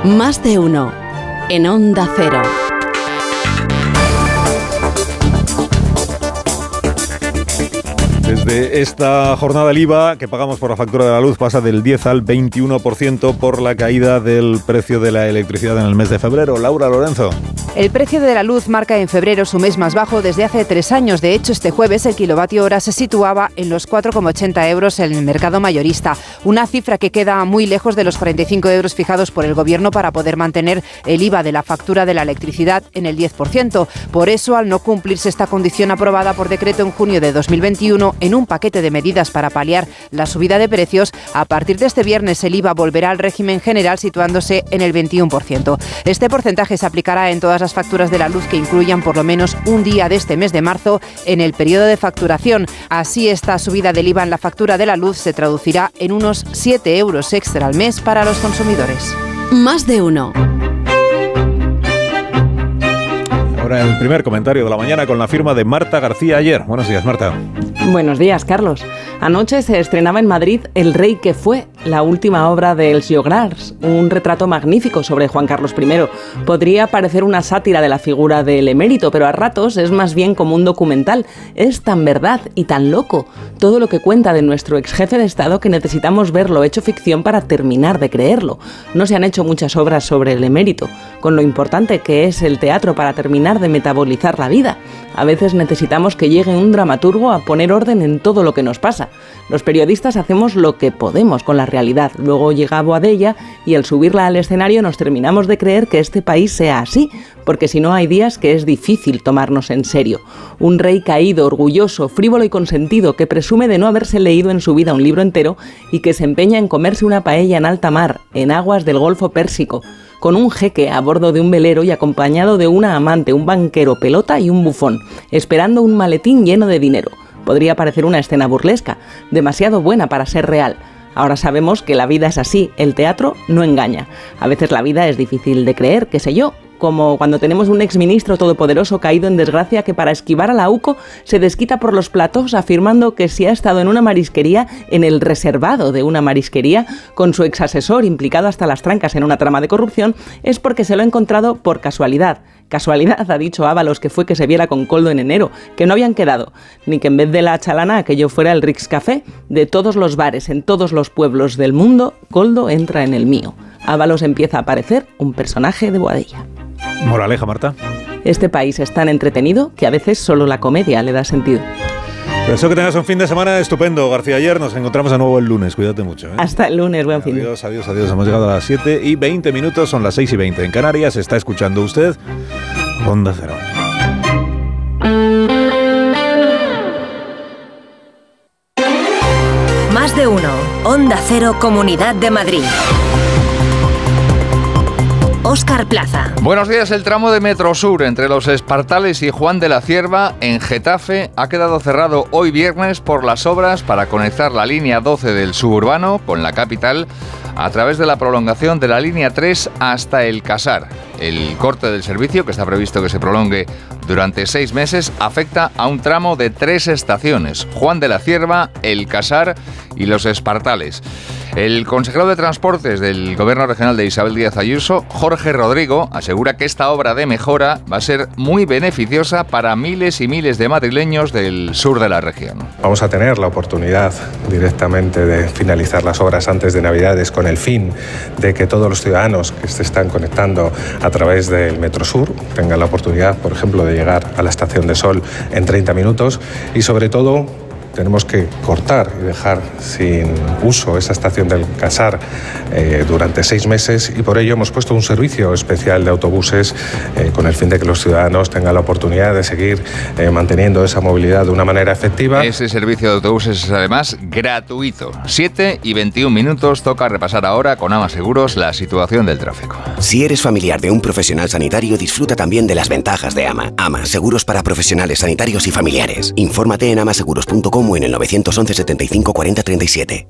Más de uno. En Onda Cero. Desde esta jornada el IVA que pagamos por la factura de la luz pasa del 10 al 21% por la caída del precio de la electricidad en el mes de febrero. Laura Lorenzo. El precio de la luz marca en febrero su mes más bajo desde hace tres años. De hecho, este jueves el kilovatio hora se situaba en los 4,80 euros en el mercado mayorista, una cifra que queda muy lejos de los 45 euros fijados por el Gobierno para poder mantener el IVA de la factura de la electricidad en el 10%. Por eso, al no cumplirse esta condición aprobada por decreto en junio de 2021, en un paquete de medidas para paliar la subida de precios, a partir de este viernes el IVA volverá al régimen general situándose en el 21%. Este porcentaje se aplicará en todas las facturas de la luz que incluyan por lo menos un día de este mes de marzo en el periodo de facturación. Así, esta subida del IVA en la factura de la luz se traducirá en unos 7 euros extra al mes para los consumidores. Más de uno. Ahora el primer comentario de la mañana con la firma de Marta García ayer. Buenos días, Marta. Buenos días, Carlos. Anoche se estrenaba en Madrid El Rey que fue, la última obra de Els Llogrars, un retrato magnífico sobre Juan Carlos I. Podría parecer una sátira de la figura del emérito, pero a ratos es más bien como un documental. Es tan verdad y tan loco todo lo que cuenta de nuestro ex jefe de Estado que necesitamos verlo hecho ficción para terminar de creerlo. No se han hecho muchas obras sobre el emérito, con lo importante que es el teatro para terminar de metabolizar la vida. A veces necesitamos que llegue un dramaturgo a poner orden en todo lo que nos pasa. Los periodistas hacemos lo que podemos con la realidad. Luego llega Boadella y al subirla al escenario nos terminamos de creer que este país sea así, porque si no hay días que es difícil tomarnos en serio. Un rey caído, orgulloso, frívolo y consentido que presume de no haberse leído en su vida un libro entero y que se empeña en comerse una paella en alta mar, en aguas del Golfo Pérsico con un jeque a bordo de un velero y acompañado de una amante, un banquero pelota y un bufón, esperando un maletín lleno de dinero. Podría parecer una escena burlesca, demasiado buena para ser real. Ahora sabemos que la vida es así, el teatro no engaña. A veces la vida es difícil de creer, qué sé yo, como cuando tenemos un exministro todopoderoso caído en desgracia que para esquivar a la UCO se desquita por los platos afirmando que si ha estado en una marisquería, en el reservado de una marisquería, con su exasesor implicado hasta las trancas en una trama de corrupción, es porque se lo ha encontrado por casualidad. Casualidad, ha dicho Ábalos, que fue que se viera con Coldo en enero, que no habían quedado, ni que en vez de la chalana aquello fuera el Rix Café. De todos los bares en todos los pueblos del mundo, Coldo entra en el mío. Ábalos empieza a aparecer un personaje de Boadilla. Moraleja, Marta. Este país es tan entretenido que a veces solo la comedia le da sentido. Deseo que tengas un fin de semana estupendo, García. Ayer nos encontramos de nuevo el lunes. Cuídate mucho. ¿eh? Hasta el lunes, buen fin. Adiós, adiós, adiós. Hemos llegado a las 7 y 20 minutos, son las 6 y 20 en Canarias. Está escuchando usted Onda Cero. Más de uno. Onda Cero, Comunidad de Madrid. Óscar Plaza. Buenos días. El tramo de Metro Sur entre los Espartales y Juan de la Cierva en Getafe ha quedado cerrado hoy viernes por las obras para conectar la línea 12 del suburbano con la capital a través de la prolongación de la línea 3 hasta el Casar. El corte del servicio, que está previsto que se prolongue durante seis meses, afecta a un tramo de tres estaciones, Juan de la Cierva, El Casar y Los Espartales. El consejero de Transportes del Gobierno Regional de Isabel Díaz Ayuso, Jorge Rodrigo, asegura que esta obra de mejora va a ser muy beneficiosa para miles y miles de madrileños del sur de la región. Vamos a tener la oportunidad directamente de finalizar las obras antes de Navidades con el fin de que todos los ciudadanos que se están conectando a través del Metro Sur tengan la oportunidad, por ejemplo, de llegar a la Estación de Sol en 30 minutos y sobre todo tenemos que cortar y dejar sin uso esa estación del Casar eh, durante seis meses y por ello hemos puesto un servicio especial de autobuses eh, con el fin de que los ciudadanos tengan la oportunidad de seguir eh, manteniendo esa movilidad de una manera efectiva. Ese servicio de autobuses es además gratuito. 7 y 21 minutos toca repasar ahora con Ama Seguros la situación del tráfico. Si eres familiar de un profesional sanitario, disfruta también de las ventajas de Ama. Ama, seguros para profesionales sanitarios y familiares. Infórmate en amaseguros.com en el 911 75 40 37.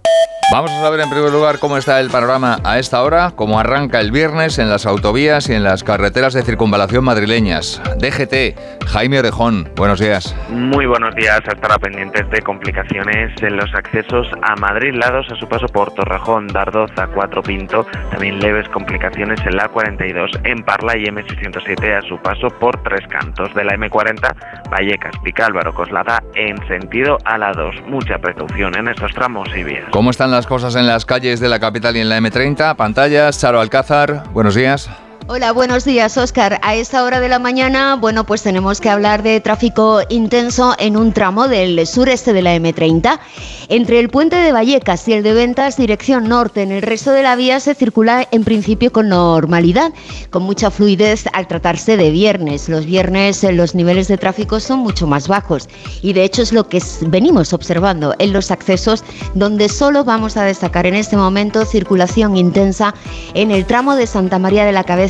Vamos a saber en primer lugar cómo está el panorama a esta hora, cómo arranca el viernes en las autovías y en las carreteras de circunvalación madrileñas. DGT, Jaime Orejón, buenos días. Muy buenos días, estará pendientes de complicaciones en los accesos a Madrid lados a su paso por Torrejón, Dardoza, Cuatro Pinto, también leves complicaciones en la 42 en Parla y M607 a su paso por Tres Cantos de la M40, Vallecas, Picálvaro, Coslada en sentido a la 2. Mucha precaución en estos tramos y vías. ¿Cómo están las cosas en las calles de la capital y en la M30? Pantallas, Charo Alcázar, buenos días. Hola, buenos días, Oscar. A esta hora de la mañana, bueno, pues tenemos que hablar de tráfico intenso en un tramo del sureste de la M30. Entre el puente de Vallecas y el de Ventas, dirección norte, en el resto de la vía se circula en principio con normalidad, con mucha fluidez al tratarse de viernes. Los viernes eh, los niveles de tráfico son mucho más bajos y de hecho es lo que venimos observando en los accesos, donde solo vamos a destacar en este momento circulación intensa en el tramo de Santa María de la Cabeza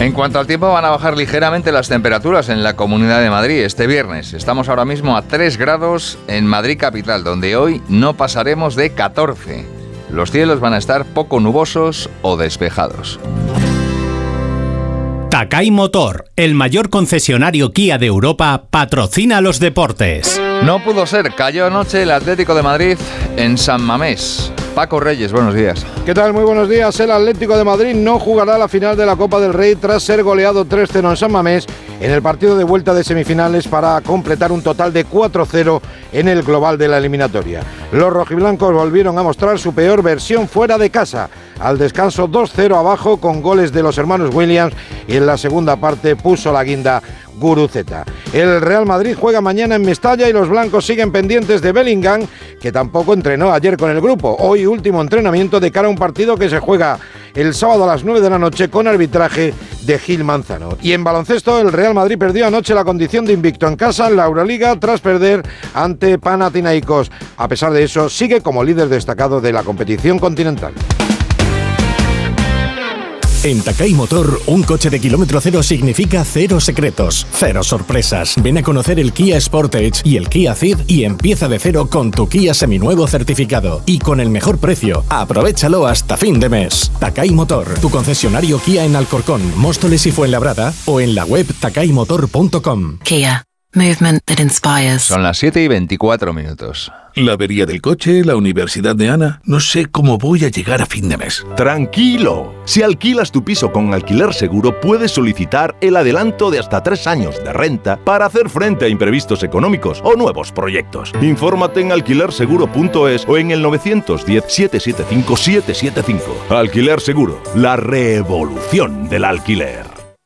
En cuanto al tiempo, van a bajar ligeramente las temperaturas en la Comunidad de Madrid este viernes. Estamos ahora mismo a 3 grados en Madrid capital, donde hoy no pasaremos de 14. Los cielos van a estar poco nubosos o despejados. Takai Motor, el mayor concesionario Kia de Europa, patrocina los deportes. No pudo ser, cayó anoche el Atlético de Madrid en San Mamés. Paco Reyes, buenos días. ¿Qué tal? Muy buenos días. El Atlético de Madrid no jugará la final de la Copa del Rey tras ser goleado 3-0 en San Mamés en el partido de vuelta de semifinales para completar un total de 4-0 en el global de la eliminatoria. Los rojiblancos volvieron a mostrar su peor versión fuera de casa. Al descanso 2-0 abajo con goles de los hermanos Williams y en la segunda parte puso la guinda Guruceta. El Real Madrid juega mañana en Mestalla y los blancos siguen pendientes de Bellingham, que tampoco entrenó ayer con el grupo. Hoy último entrenamiento de cara a un partido que se juega el sábado a las 9 de la noche con arbitraje de Gil Manzano. Y en baloncesto, el Real Madrid perdió anoche la condición de invicto en casa en la Euroliga tras perder ante Panathinaikos. A pesar de eso, sigue como líder destacado de la competición continental. En Takai Motor, un coche de kilómetro cero significa cero secretos, cero sorpresas. Ven a conocer el Kia Sportage y el Kia Ceed y empieza de cero con tu Kia seminuevo certificado y con el mejor precio. Aprovechalo hasta fin de mes. Takai Motor, tu concesionario Kia en Alcorcón, Móstoles y Fuenlabrada o en la web takaimotor.com. Kia. Movement that inspires. Son las 7 y 24 minutos. La avería del coche, la universidad de Ana. No sé cómo voy a llegar a fin de mes. Tranquilo. Si alquilas tu piso con alquiler seguro, puedes solicitar el adelanto de hasta tres años de renta para hacer frente a imprevistos económicos o nuevos proyectos. Infórmate en alquilerseguro.es o en el 910-775-775. Alquiler Seguro, la revolución del alquiler.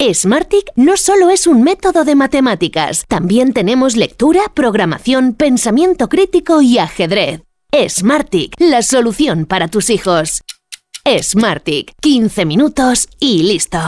Smartick no solo es un método de matemáticas, también tenemos lectura, programación, pensamiento crítico y ajedrez. Smartick, la solución para tus hijos. Smartick, 15 minutos y listo.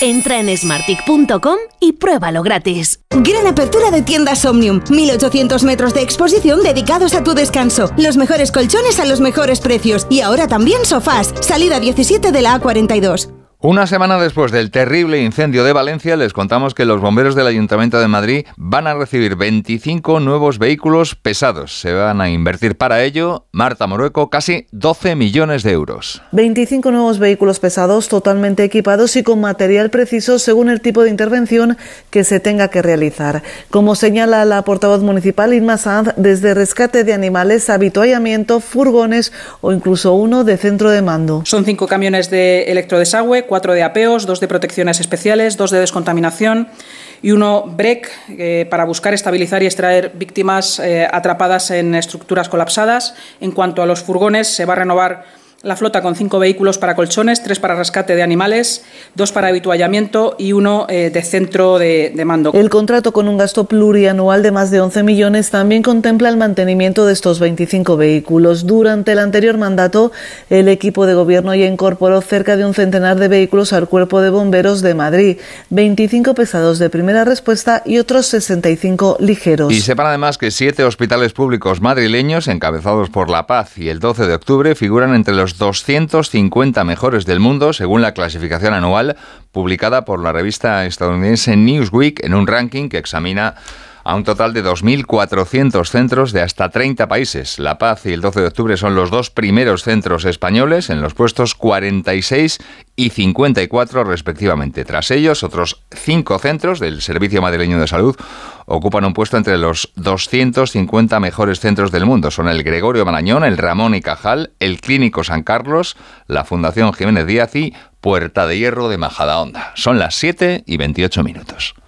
Entra en smartick.com y pruébalo gratis. Gran apertura de tiendas Omnium. 1800 metros de exposición dedicados a tu descanso. Los mejores colchones a los mejores precios. Y ahora también sofás. Salida 17 de la A42. Una semana después del terrible incendio de Valencia, les contamos que los bomberos del Ayuntamiento de Madrid van a recibir 25 nuevos vehículos pesados. Se van a invertir para ello, Marta Morueco, casi 12 millones de euros. 25 nuevos vehículos pesados totalmente equipados y con material preciso según el tipo de intervención que se tenga que realizar. Como señala la portavoz municipal Inma Sanz, desde rescate de animales, habituallamiento, furgones o incluso uno de centro de mando. Son cinco camiones de electrodesagüe cuatro de apeos, dos de protecciones especiales, dos de descontaminación y uno BREC eh, para buscar estabilizar y extraer víctimas eh, atrapadas en estructuras colapsadas. En cuanto a los furgones, se va a renovar la flota con cinco vehículos para colchones, tres para rescate de animales, dos para habituallamiento y uno eh, de centro de, de, mando. El contrato con un gasto plurianual de más de 11 millones también contempla el mantenimiento de estos 25 vehículos. Durante el anterior mandato, el equipo de gobierno ya incorporó cerca de un centenar de vehículos al cuerpo de bomberos de Madrid, 25 pesados de primera respuesta y otros 65 ligeros. Y sepan además que siete hospitales públicos madrileños, encabezados por La Paz y el 12 de octubre, figuran entre los 250 mejores del mundo según la clasificación anual publicada por la revista estadounidense Newsweek en un ranking que examina a un total de 2.400 centros de hasta 30 países. La Paz y el 12 de octubre son los dos primeros centros españoles en los puestos 46 y 54 respectivamente. Tras ellos, otros cinco centros del Servicio Madrileño de Salud ocupan un puesto entre los 250 mejores centros del mundo. Son el Gregorio Marañón, el Ramón y Cajal, el Clínico San Carlos, la Fundación Jiménez Díaz y Puerta de Hierro de Majadahonda. Son las 7 y 28 minutos.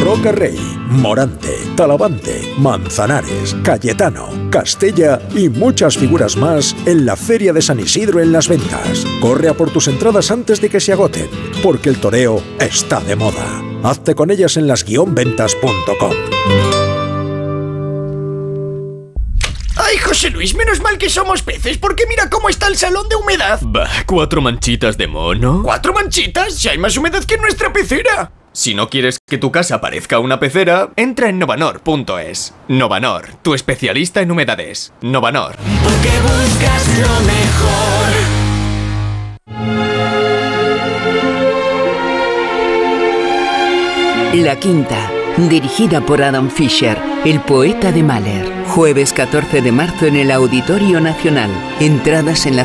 Roca Rey, Morante, Talavante, Manzanares, Cayetano, Castella y muchas figuras más en la Feria de San Isidro en las ventas. Corre a por tus entradas antes de que se agoten, porque el toreo está de moda. Hazte con ellas en las-ventas.com. Ay, José Luis, menos mal que somos peces, porque mira cómo está el salón de humedad. Bah, cuatro manchitas de mono. ¿Cuatro manchitas? Si hay más humedad que en nuestra pecera. Si no quieres que tu casa parezca una pecera, entra en novanor.es. Novanor, tu especialista en humedades. Novanor. Porque buscas lo mejor. La Quinta, dirigida por Adam Fisher, el poeta de Mahler. Jueves 14 de marzo en el Auditorio Nacional. Entradas en la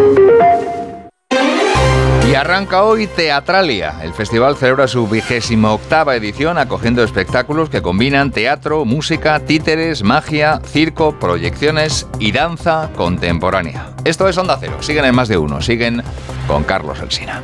Arranca hoy Teatralia. El festival celebra su vigésima octava edición acogiendo espectáculos que combinan teatro, música, títeres, magia, circo, proyecciones y danza contemporánea. Esto es Onda Cero. Siguen en más de uno. Siguen con Carlos Elsina.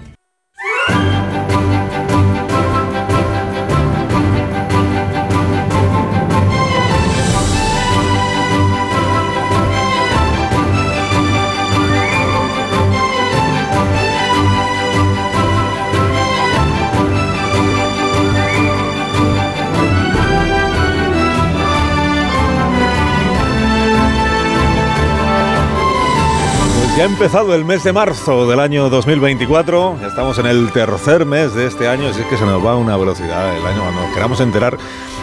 Ha empezado el mes de marzo del año 2024. Ya estamos en el tercer mes de este año, así es que se nos va a una velocidad el año. Cuando queramos enterar,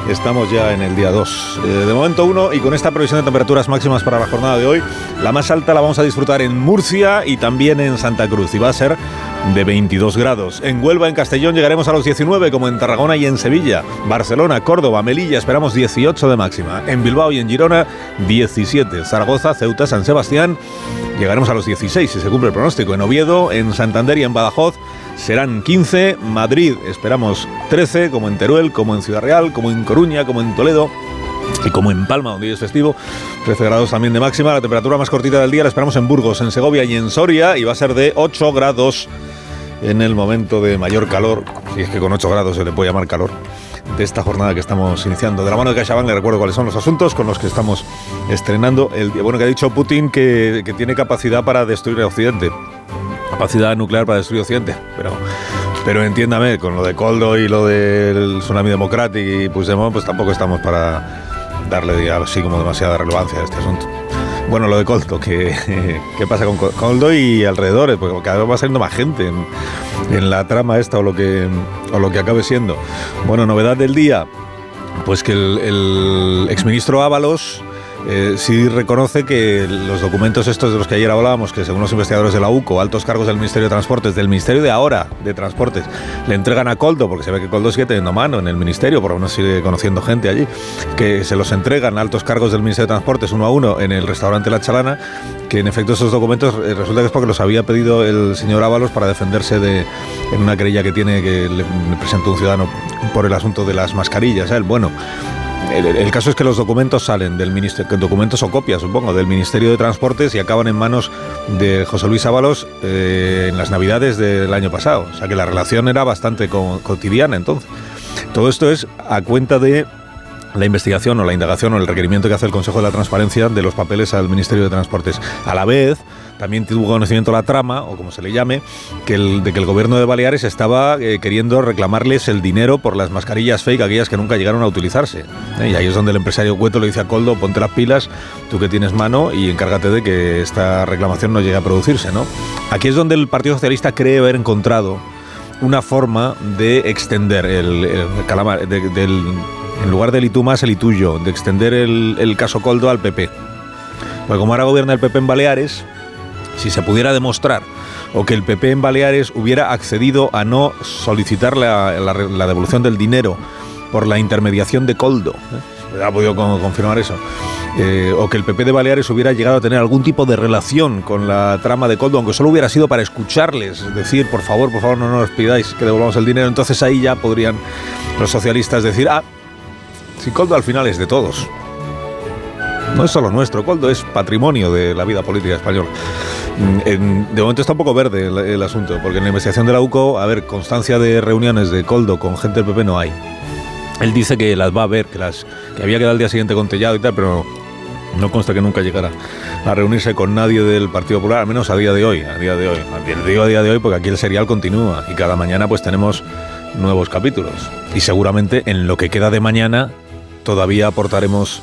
estamos ya en el día 2. de momento uno, y con esta previsión de temperaturas máximas para la jornada de hoy, la más alta la vamos a disfrutar en Murcia y también en Santa Cruz. Y va a ser de 22 grados. En Huelva, en Castellón, llegaremos a los 19, como en Tarragona y en Sevilla. Barcelona, Córdoba, Melilla, esperamos 18 de máxima. En Bilbao y en Girona, 17. Zaragoza, Ceuta, San Sebastián, llegaremos a los 16 si se cumple el pronóstico. En Oviedo, en Santander y en Badajoz serán 15. Madrid, esperamos 13, como en Teruel, como en Ciudad Real, como en Coruña, como en Toledo. Y como en Palma, donde hoy es festivo, 13 grados también de máxima. La temperatura más cortita del día la esperamos en Burgos, en Segovia y en Soria. Y va a ser de 8 grados en el momento de mayor calor, si es que con 8 grados se le puede llamar calor, de esta jornada que estamos iniciando. De la mano de CaixaBank le recuerdo cuáles son los asuntos con los que estamos estrenando. El, bueno, que ha dicho Putin que, que tiene capacidad para destruir el Occidente. Capacidad nuclear para destruir Occidente. Pero, pero entiéndame, con lo de Coldo y lo del Tsunami Democratic y Puigdemont, pues tampoco estamos para darle así como demasiada relevancia a este asunto. Bueno, lo de Coldo, ¿qué, qué pasa con Coldo y alrededores? Porque cada vez va saliendo más gente en, en, la trama esta o lo, que, o lo que acabe siendo. Bueno, novedad del día, pues que el, el exministro Ábalos eh, sí reconoce que los documentos estos de los que ayer hablábamos, que según los investigadores de la UCO, altos cargos del Ministerio de Transportes, del Ministerio de ahora de Transportes, le entregan a Coldo, porque se ve que Coldo sigue teniendo mano en el Ministerio, por lo menos sigue conociendo gente allí, que se los entregan altos cargos del Ministerio de Transportes uno a uno en el restaurante La Chalana, que en efecto esos documentos eh, resulta que es porque los había pedido el señor Ábalos para defenderse de en una querella que tiene que le, presentó un ciudadano por el asunto de las mascarillas. ¿eh? Bueno, el, caso es que los documentos salen del ministerio, documentos o copias, supongo, del Ministerio de Transportes y acaban en manos de José Luis Ábalos eh, en las Navidades del año pasado. O sea que la relación era bastante co- cotidiana entonces. Todo esto es a cuenta de la investigación o la indagación o el requerimiento que hace el Consejo de la Transparencia de los papeles al Ministerio de Transportes. A la vez, también tuvo conocimiento la trama, o como se le llame, de que el gobierno de Baleares estaba eh, queriendo reclamarles el dinero por las mascarillas fake, aquellas que nunca llegaron a utilizarse. ¿eh? Y ahí es donde el empresario Cueto le dice a Coldo, ponte las pilas, tú que tienes mano, y encárgate de que esta reclamación no llegue a producirse. ¿no? Aquí es donde el Partido Socialista cree haber encontrado una forma de extender el, calamar, de- del, en lugar del y tú más, el y tuyo, de extender el, el caso Coldo al PP. Porque como ahora gobierna el PP en Baleares, si se pudiera demostrar o que el PP en Baleares hubiera accedido a no solicitar la, devolución del dinero por la intermediación de Coldo, ¿eh? ha podido con- confirmar eso, eh, o que el PP de Baleares hubiera llegado a tener algún tipo de relación con la trama de Coldo, aunque solo hubiera sido para escucharles, decir, por favor, por favor, no nos pidáis que devolvamos el dinero, entonces ahí ya podrían los socialistas decir, ah, si Coldo al final es de todos. No es solo nuestro, Coldo es patrimonio de la vida política española. Mm, de momento está un poco verde el, el asunto, porque en la investigación de la UCO, a ver, constancia de reuniones de Coldo con gente del PP no hay. Él dice que las va a ver, que, las, que había quedado al día siguiente con Tellado y tal, pero no consta que nunca llegara a reunirse con nadie del Partido Popular, al menos a día de hoy. A día de hoy. Digo a día de hoy porque aquí el serial continúa y cada mañana pues tenemos nuevos capítulos. Y seguramente en lo que queda de mañana todavía aportaremos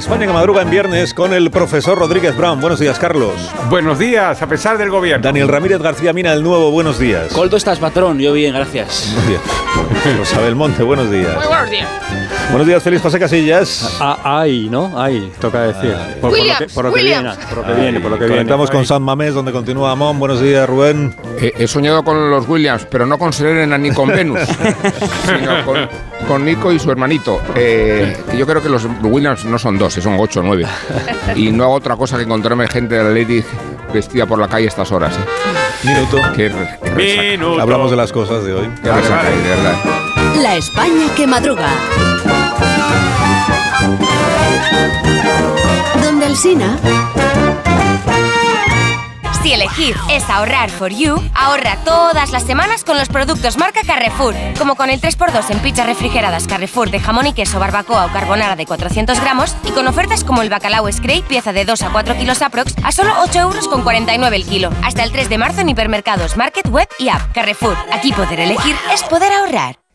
España que madruga en viernes con el profesor Rodríguez Brown. Buenos días, Carlos. Buenos días, a pesar del gobierno. Daniel Ramírez García Mina, el nuevo, buenos días. Coldo estás, patrón. Yo bien, gracias. Buenos días. Rosa Belmonte, buenos días. buenos días. Buenos días, Félix José Casillas. Ah, ay, ¿no? Ay, toca decir. Por, por lo que, por lo que viene, por lo que viene, por lo que viene. Conectamos con Ay. San Mamés, donde continúa Amón. Buenos días, Rubén. Eh, he soñado con los Williams, pero no con Serena ni con Venus, sino con, con Nico y su hermanito. Eh, yo creo que los Williams no son dos, son ocho o nueve. Y no hago otra cosa que encontrarme gente de la Lady vestida por la calle a estas horas. ¿eh? Minuto. Qué, qué. Minuto. Hablamos de las cosas de hoy. Qué resaca, de verdad. La España que madruga. Donde el Sina. Si elegir es ahorrar for you, ahorra todas las semanas con los productos marca Carrefour, como con el 3x2 en pizzas refrigeradas Carrefour de jamón y queso, barbacoa o carbonara de 400 gramos y con ofertas como el bacalao Scrape, pieza de 2 a 4 kilos aprox, a solo 8 euros con 49 el kilo. Hasta el 3 de marzo en hipermercados, market, web y app. Carrefour, aquí poder elegir es poder ahorrar.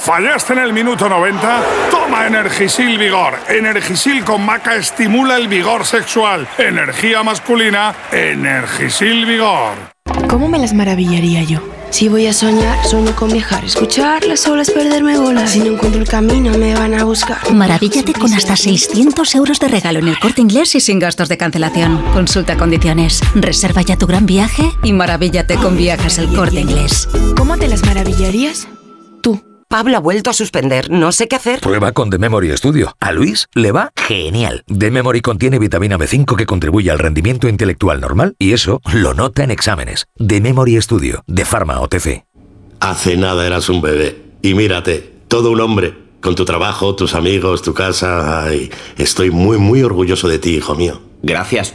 ¿Fallaste en el minuto 90? Toma Energisil Vigor. Energisil con maca estimula el vigor sexual. Energía masculina, Energisil Vigor. ¿Cómo me las maravillaría yo? Si voy a soñar, sueño con viajar, escuchar las olas, perderme bolas. Si no encuentro el camino, me van a buscar. Maravíllate con hasta 600 euros de regalo en el corte inglés y sin gastos de cancelación. Consulta condiciones. Reserva ya tu gran viaje y maravíllate con viajes el corte inglés. ¿Cómo te las maravillarías? Pablo ha vuelto a suspender, no sé qué hacer. Prueba con The Memory Studio. A Luis le va genial. The Memory contiene vitamina B5 que contribuye al rendimiento intelectual normal y eso lo nota en exámenes. The Memory Studio, de Pharma OTC. Hace nada eras un bebé. Y mírate, todo un hombre. Con tu trabajo, tus amigos, tu casa. Ay, estoy muy, muy orgulloso de ti, hijo mío. Gracias.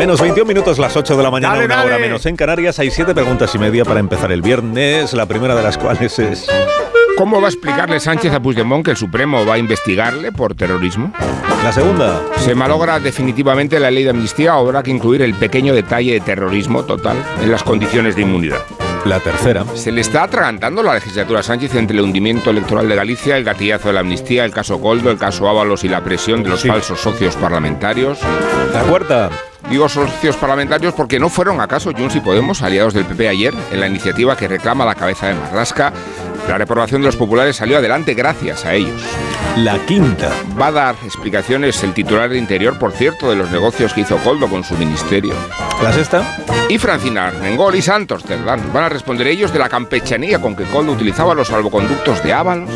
Menos 21 minutos, las 8 de la mañana, Dale, una dale. hora menos en Canarias. Hay siete preguntas y media para empezar el viernes, la primera de las cuales es... ¿Cómo va a explicarle Sánchez a Puigdemont que el Supremo va a investigarle por terrorismo? La segunda. ¿Se malogra definitivamente la ley de amnistía habrá que incluir el pequeño detalle de terrorismo total en las condiciones de inmunidad? La tercera. Se le está atragantando la legislatura a Sánchez entre el hundimiento electoral de Galicia, el gatillazo de la amnistía, el caso Goldo, el caso Ábalos y la presión de los falsos socios parlamentarios. La cuarta. Digo socios parlamentarios porque no fueron acaso Junts y Podemos aliados del PP ayer en la iniciativa que reclama la cabeza de Marrasca. La reprobación de los populares salió adelante gracias a ellos. La quinta. Va a dar explicaciones el titular de Interior, por cierto, de los negocios que hizo Coldo con su ministerio. La sexta. Y Francina Armengol y Santos Cerdán van a responder ellos de la campechanía con que Coldo utilizaba los salvoconductos de Ábalos.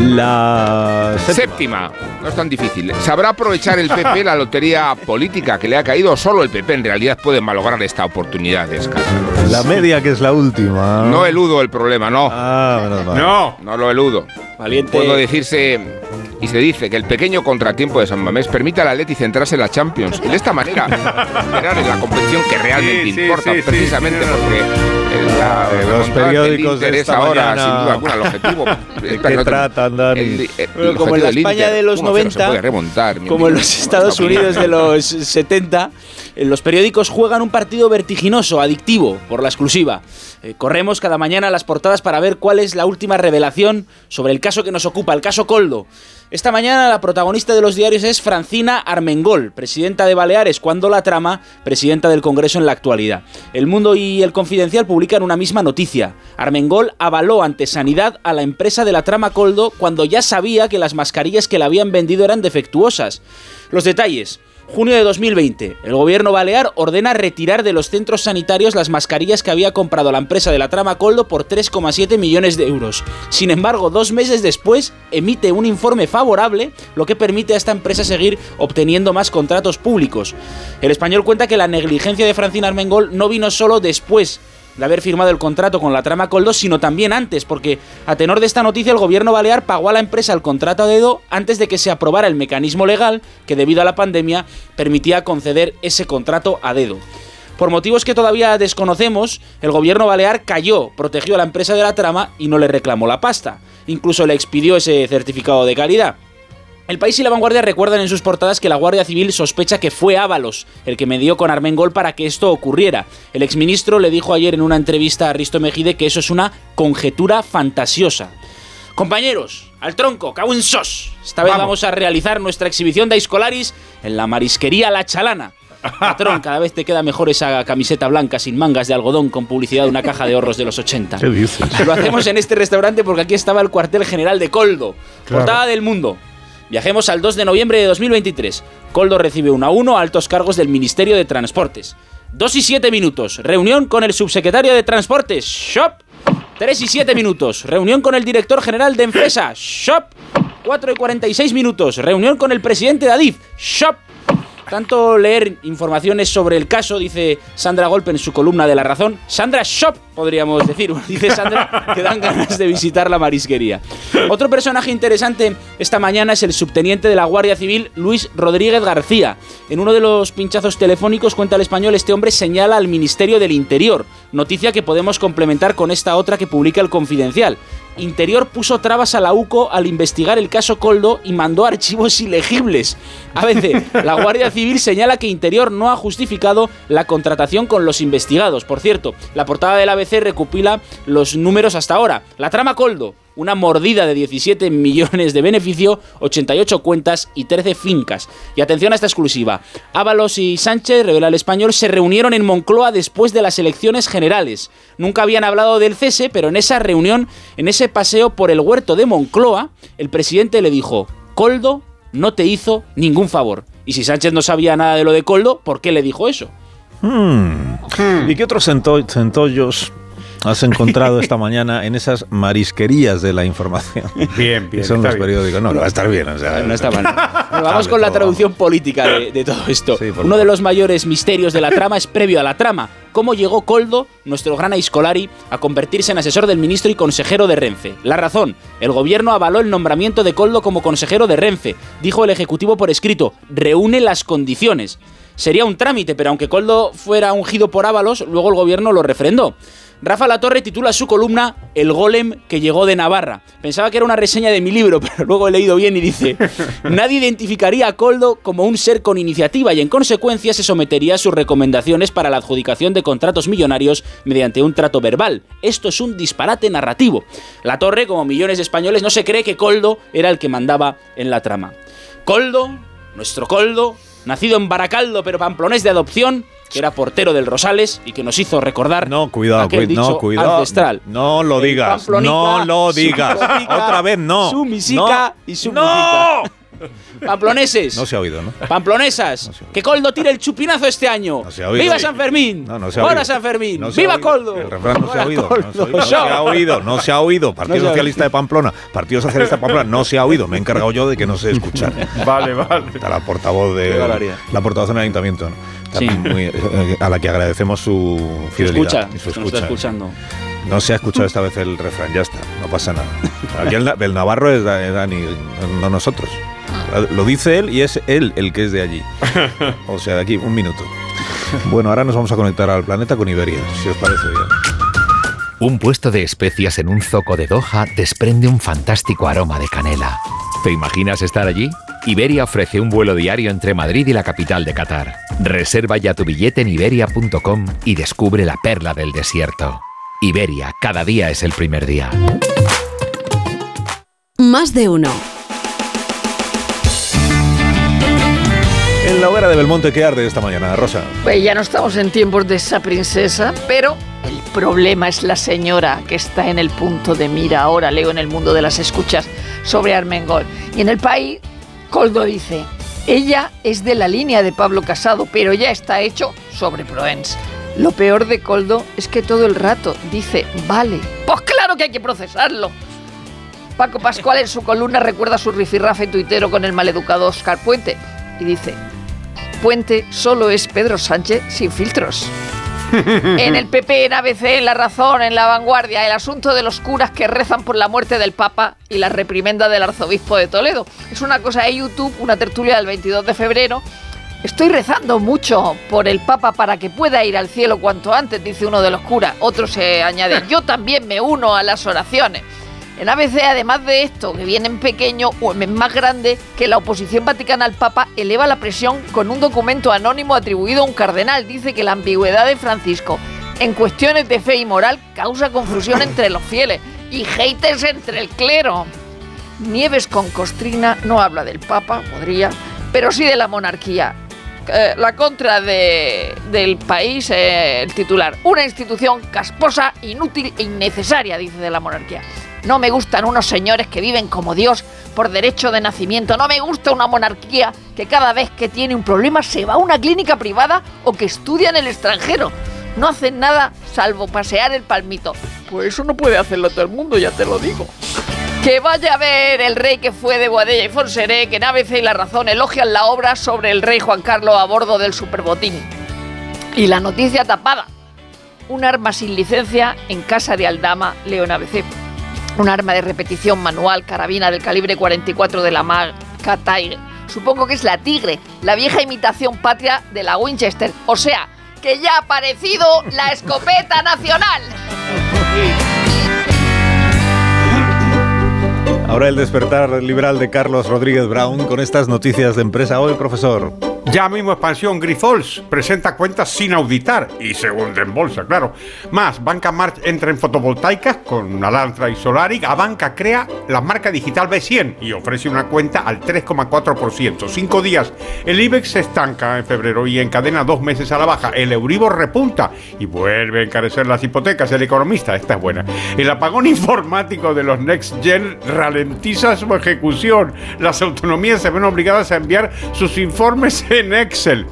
La séptima. No es tan difícil. ¿Sabrá aprovechar el PP la lotería política que le ha caído? Solo el PP en realidad puede malograr esta oportunidad de escándalo. La media, que es la última. No eludo el problema, no. Ah. No, no lo eludo. Valiente. Puedo decirse y se dice que el pequeño contratiempo de San Mamés permite al Atleti centrarse en la Champions y de esta manera esperar en la competición que realmente Sí, importa, sí, sí. precisamente porque el, la- De los periódicos de esta ahora, mañana. sin duda alguna, el objetivo. ¿De qué no tratan, Dani? el- el- el Bueno, como en la España Inter, de los ¿cómo se- no 90, se puede remontar, mi como en los Estados Unidos de los 70, eh, los periódicos juegan un partido vertiginoso, adictivo, por la exclusiva. Eh, corremos cada mañana a las portadas para ver cuál es la última revelación sobre el caso que nos ocupa, el caso Coldo. Esta mañana la protagonista de los diarios es Francina Armengol, presidenta de Baleares, cuando la trama, presidenta del Congreso en la actualidad. El Mundo y El Confidencial publican una misma noticia. Armengol avaló ante Sanidad a la empresa de la trama Coldo cuando ya sabía que las mascarillas que le habían vendido eran defectuosas. Los detalles. Junio de 2020, el gobierno balear ordena retirar de los centros sanitarios las mascarillas que había comprado la empresa de la trama Coldo por 3,7 millones de euros. Sin embargo, dos meses después, emite un informe favorable, lo que permite a esta empresa seguir obteniendo más contratos públicos. El español cuenta que la negligencia de Francina Armengol no vino solo después de haber firmado el contrato con la trama Coldo, sino también antes, porque a tenor de esta noticia el gobierno balear pagó a la empresa el contrato a dedo antes de que se aprobara el mecanismo legal que debido a la pandemia permitía conceder ese contrato a dedo. Por motivos que todavía desconocemos, el gobierno balear cayó, protegió a la empresa de la trama y no le reclamó la pasta. Incluso le expidió ese certificado de calidad. El País y la Vanguardia recuerdan en sus portadas que la Guardia Civil sospecha que fue Ábalos el que medió con Armengol para que esto ocurriera. El exministro le dijo ayer en una entrevista a Risto Mejide que eso es una conjetura fantasiosa. Compañeros, al tronco, cago en sos. Esta vez vamos. a realizar nuestra exhibición de Aiscolaris en la marisquería La Chalana. Patrón, cada vez te queda mejor esa camiseta blanca sin mangas de algodón con publicidad de una caja de ahorros de los 80. ¿Qué dices? Lo hacemos en este restaurante porque aquí estaba el cuartel general de Coldo, Claro. portada del mundo. Viajemos al 2 de noviembre de 2023. Coldo recibe 1 a 1 altos cargos del Ministerio de Transportes. 2 y 7 minutos. Reunión con el subsecretario de Transportes. Shop. 3 y 7 minutos. Reunión con el director general de empresa. Shop. 4 y 46 minutos. Reunión con el presidente de Adif. Shop. Tanto leer informaciones sobre el caso, dice Sandra Golpe en su columna de La Razón. Sandra Shop, podríamos decir. Dice Sandra que dan ganas de visitar la marisquería. Otro personaje interesante esta mañana es el subteniente de la Guardia Civil, Luis Rodríguez García. En uno de los pinchazos telefónicos, cuenta el español, este hombre señala al Ministerio del Interior. Noticia que podemos complementar con esta otra que publica el Confidencial. Interior puso trabas a la UCO al investigar el caso Coldo y mandó archivos ilegibles. ABC, la Guardia Civil señala que Interior no ha justificado la contratación con los investigados. Por cierto, la portada del ABC recopila los números hasta ahora. La trama Coldo, una mordida de 17 millones de beneficio, 88 cuentas y 13 fincas. Y atención a esta exclusiva. Ábalos y Sánchez, revela el español, se reunieron en Moncloa después de las elecciones generales. Nunca habían hablado del cese, pero en esa reunión, en ese paseo por el huerto de Moncloa, el presidente le dijo, Coldo no te hizo ningún favor. Y si Sánchez no sabía nada de lo de Coldo, ¿por qué le dijo eso? Hmm. ¿Y qué otros cento- centollos has encontrado esta mañana en esas marisquerías de la información? Bien, Que son los bien. periódicos. No, no va a estar bien. O sea, No está mal. Bueno, vamos con la traducción política de, de todo esto. Uno de los mayores misterios de la trama es previo a la trama. ¿Cómo llegó Coldo, nuestro gran Aiscolari, a convertirse en asesor del ministro y consejero de Renfe? La razón. El gobierno avaló el nombramiento de Coldo como consejero de Renfe. Dijo el Ejecutivo por escrito, reúne las condiciones. Sería un trámite, pero aunque Coldo fuera ungido por Ábalos, luego el gobierno lo refrendó. Rafa Latorre titula su columna El golem que llegó de Navarra. Pensaba que era una reseña de mi libro, pero luego he leído bien y dice, nadie identificaría a Coldo como un ser con iniciativa y en consecuencia se sometería a sus recomendaciones para la adjudicación de contratos millonarios mediante un trato verbal. Esto es un disparate narrativo. La Torre, como millones de españoles, no se cree que Coldo era el que mandaba en la trama. Coldo, nuestro Coldo, nacido en Baracaldo pero pamplonés de adopción, que era portero del Rosales y que nos hizo recordar No, cuidado, aquel no, cuidado. ancestral. No lo digas. No lo digas. Otra vez no. Su misica y su música. Pamploneses. No se ha oído, ¿no? Pamplonesas. que Coldo tire el chupinazo este año. se ha oído. ¡Viva San Fermín! No, no se ha ¡Hola oído. San Fermín! No ¡Viva. Coldo! El refrán no se ha ¡Hola, oído. No se, no se ha oído. No se ha oído. Partido No Socialista de Pamplona. Partido Socialista de Pamplona. No se ha oído. Me he encargado yo de que no se escuchara. Vale, vale. Está la portavoz de la portavoz del ayuntamiento. ¿no? Está Sí. muy- eh, a la que agradecemos su fidelidad Escucha, y su nos está escucha. escuchando. No se ha escuchado esta vez el refrán, ya está, no pasa nada. Aquí el, el navarro es Dani, no nosotros. Lo dice él y es él el que es de allí. O sea, de aquí, un minuto. Bueno, ahora nos vamos a conectar al planeta con Iberia, si os parece bien. Un puesto de especias en un zoco de Doha desprende un fantástico aroma de canela. ¿Te imaginas estar allí? Iberia ofrece un vuelo diario entre Madrid y la capital de Qatar. Reserva ya tu billete en iberia.com y descubre la perla del desierto. Iberia, cada día es el primer día. Más de uno. En la hoguera de Belmonte, ¿qué arde esta mañana, Rosa? Pues ya no estamos en tiempos de esa princesa, pero el problema es la señora que está en el punto de mira ahora, leo en el mundo de las escuchas, sobre Armengol. Y en el país, Coldo dice, ella es de la línea de Pablo Casado, pero ya está hecho sobre Proens. Lo peor de Coldo es que todo el rato dice, vale, pues claro que hay que procesarlo. Paco Pascual en su columna recuerda su rifirrafe tuitero con el maleducado Oscar Puente y dice, Puente solo es Pedro Sánchez sin filtros. En el PP, en ABC, en La Razón, en La Vanguardia, el asunto de los curas que rezan por la muerte del Papa y la reprimenda del arzobispo de Toledo. Es una cosa de YouTube, una tertulia del 22 de febrero. Estoy rezando mucho por el Papa para que pueda ir al cielo cuanto antes, dice uno de los curas. Otro se añade, yo también me uno a las oraciones. En ABC, además de esto, que viene en pequeño o en más grande, que la oposición vaticana al Papa eleva la presión con un documento anónimo atribuido a un cardenal. Dice que la ambigüedad de Francisco en cuestiones de fe y moral causa confusión entre los fieles. y haters entre el clero. Nieves con Costrina no habla del Papa, podría, pero sí de la monarquía. Eh, la contra de- del país, eh, el titular. Una institución casposa, inútil e innecesaria, dice de la monarquía. No me gustan unos señores que viven como Dios por derecho de nacimiento. No me gusta una monarquía que cada vez que tiene un problema se va a una clínica privada o que estudia en el extranjero. No hacen nada salvo pasear el palmito. Pues eso no puede hacerlo todo el mundo, ya te lo digo. Que vaya a ver el rey que fue de Boadella y Fonseré, que en ABC y La Razón elogian la obra sobre el rey Juan Carlos a bordo del superbotín. Y la noticia tapada. Un arma sin licencia en casa de Aldama, León ABC. Un arma de repetición manual, carabina del calibre 44 de la marca Tiger. Supongo que es la Tigre, la vieja imitación patria de la Winchester. O sea, que ya ha aparecido la escopeta nacional. Ahora el despertar liberal de Carlos Rodríguez Brown con estas noticias de empresa hoy, profesor. Ya mismo expansión Grifols presenta cuentas sin auditar y según en bolsa, claro. Más, Banca March entra en fotovoltaicas con Alantra y Solaric. Banca crea la marca digital B100 y ofrece una cuenta al 3,4%. Cinco días. El IBEX se estanca en febrero y encadena dos meses a la baja. El Euribor repunta y vuelve a encarecer las hipotecas. El economista, esta es buena. El apagón informático de los Next Gen ralentiza su ejecución. Las autonomías se ven obligadas a enviar sus informes en Excel.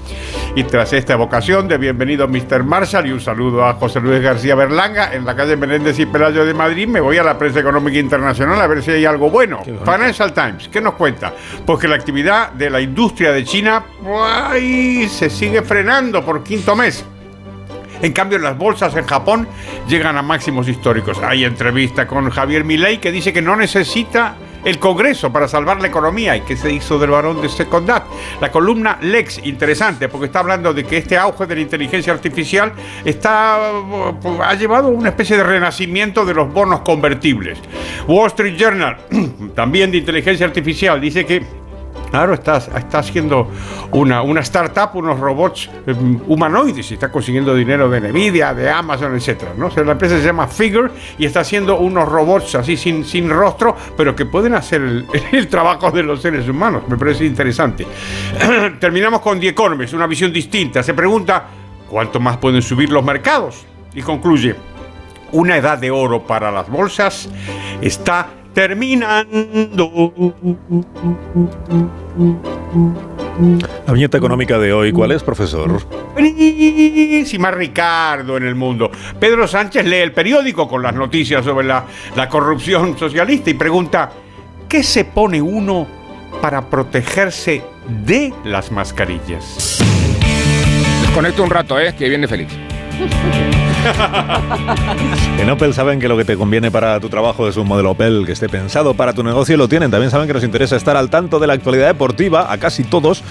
Y tras esta evocación de bienvenido Mr. Marshall y un saludo a José Luis García Berlanga en la calle Menéndez y Pelayo de Madrid, me voy a la prensa económica internacional a ver si hay algo bueno. Financial Times, ¿qué nos cuenta? Pues que la actividad de la industria de China ¡ay! se sigue frenando por quinto mes. En cambio, las bolsas en Japón llegan a máximos históricos. Hay entrevista con Javier Milei que dice que no necesita el Congreso para salvar la economía y que se hizo del varón de Secondat. La columna Lex, interesante, porque está hablando de que este auge de la inteligencia artificial está, ha llevado a una especie de renacimiento de los bonos convertibles. Wall Street Journal, también de inteligencia artificial, dice que Claro, está, está haciendo una, una startup, unos robots eh, humanoides y está consiguiendo dinero de Nvidia, de Amazon, etcétera, ¿no? O sea, la empresa se llama Figure y está haciendo unos robots así sin, sin rostro, pero que pueden hacer el, el trabajo de los seres humanos. Me parece interesante. Terminamos con The Economist, una visión distinta. Se pregunta, ¿cuánto más pueden subir los mercados? Y concluye, una edad de oro para las bolsas está terminando. La viñeta económica de hoy, ¿cuál es, profesor? Buenísima Ricardo en el mundo. Pedro Sánchez lee el periódico con las noticias sobre la, la corrupción socialista y pregunta, ¿qué se pone uno para protegerse de las mascarillas? Desconecto un rato, ¿eh? Que viene feliz. En Opel saben que lo que te conviene para tu trabajo es un modelo Opel que esté pensado para tu negocio y lo tienen. También saben que nos interesa estar al tanto de la actualidad deportiva, a casi todos,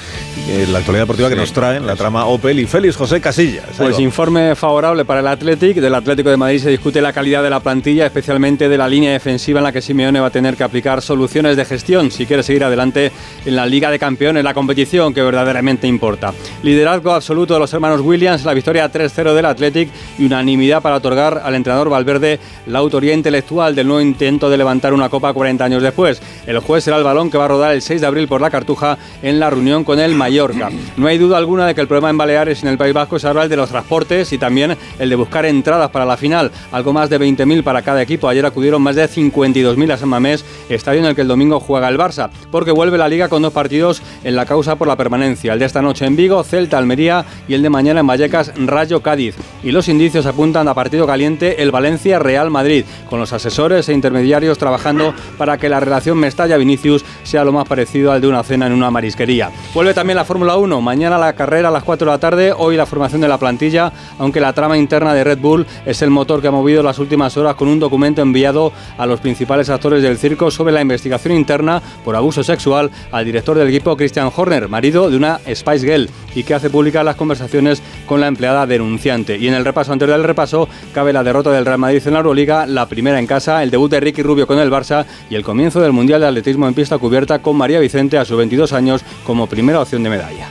eh, la actualidad deportiva que nos traen, la trama Opel y Félix José Casillas. Pues va. informe favorable para el Athletic. Del Atlético de Madrid se discute la calidad de la plantilla, especialmente de la línea defensiva en la que Simeone va a tener que aplicar soluciones de gestión si quiere seguir adelante en la Liga de Campeones, la competición que verdaderamente importa. Liderazgo absoluto de los hermanos Williams, la victoria 3-0 del Athletic y unanimidad para otorgar al entrenador Valverde la autoría intelectual del nuevo intento de levantar una copa 40 años después. El juez será el balón que va a rodar el 6 de abril por la Cartuja en la reunión con el Mallorca. No hay duda alguna de que el problema en Baleares y en el País Vasco ahora el de los transportes y también el de buscar entradas para la final. Algo más de 20.000 para cada equipo. Ayer acudieron más de 52.000 a San Mamés, estadio en el que el domingo juega el Barça, porque vuelve la liga con dos partidos en la causa por la permanencia. El de esta noche en Vigo, Celta, Almería y el de mañana en Vallecas, Rayo Cádiz. Y los indicios apuntan a partido caliente el Valencia-Real Madrid, con los asesores e intermediarios trabajando para que la relación Mestalla-Vinicius sea lo más parecido al de una cena en una marisquería. Vuelve también la Fórmula 1, mañana la carrera a las 4 de la tarde, hoy la formación de la plantilla, aunque la trama interna de Red Bull es el motor que ha movido las últimas horas con un documento enviado a los principales actores del circo sobre la investigación interna por abuso sexual al director del equipo Christian Horner, marido de una Spice Girl, y que hace públicas las conversaciones con la empleada denunciante. Y en el repaso anterior del repaso cabe la derrota del Real Madrid en la Euroliga, la primera en casa, el debut de Ricky Rubio con el Barça y el comienzo del Mundial de Atletismo en pista cubierta con María Vicente a sus 22 años como primera opción de medalla.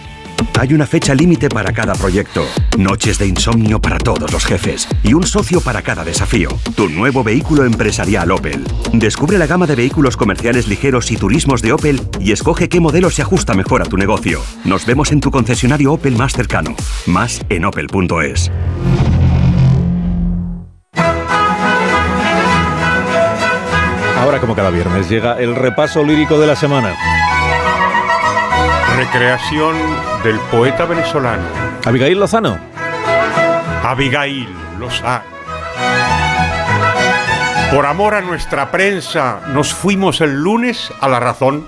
Hay una fecha límite para cada proyecto, noches de insomnio para todos los jefes y un socio para cada desafío. Tu nuevo vehículo empresarial Opel. Descubre la gama de vehículos comerciales ligeros y turismos de Opel y escoge qué modelo se ajusta mejor a tu negocio. Nos vemos en tu concesionario Opel más cercano. Más en opel.es. Ahora, como cada viernes, llega el repaso lírico de la semana. Recreación del poeta venezolano. Abigail Lozano. Abigail Lozano. Por amor a nuestra prensa, nos fuimos el lunes a La Razón.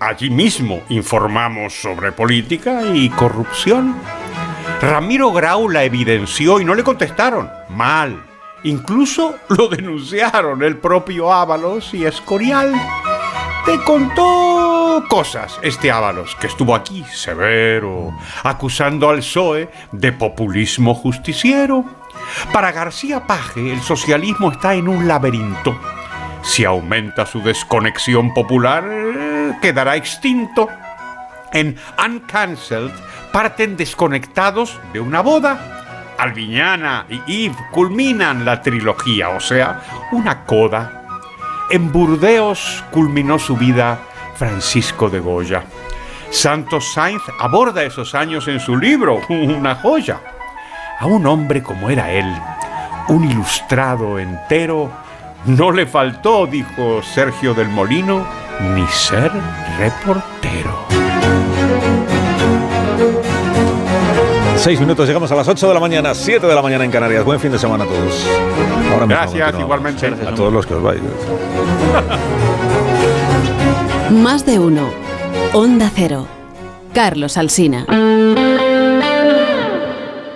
Allí mismo informamos sobre política y corrupción. Ramiro Grau la evidenció y no le contestaron. Mal. Incluso lo denunciaron el propio Ábalos y Escorial. Te contó cosas este Ábalos, que estuvo aquí severo, acusando al PSOE de populismo justiciero. Para García Paje, el socialismo está en un laberinto. Si aumenta su desconexión popular, quedará extinto. En Uncancelled parten desconectados de una boda. Alviñana y Yves culminan la trilogía, o sea, una coda. En Burdeos culminó su vida Francisco de Goya. Santos Sainz aborda esos años en su libro, una joya. A un hombre como era él, un ilustrado entero, no le faltó, dijo Sergio del Molino, ni ser reportero. Seis minutos, llegamos a las 8 de la mañana, 7 de la mañana en Canarias. Buen fin de semana a todos. Ahora mismo Gracias, igualmente. A todos los que os vais. Más de uno. Onda Cero. Carlos Alsina.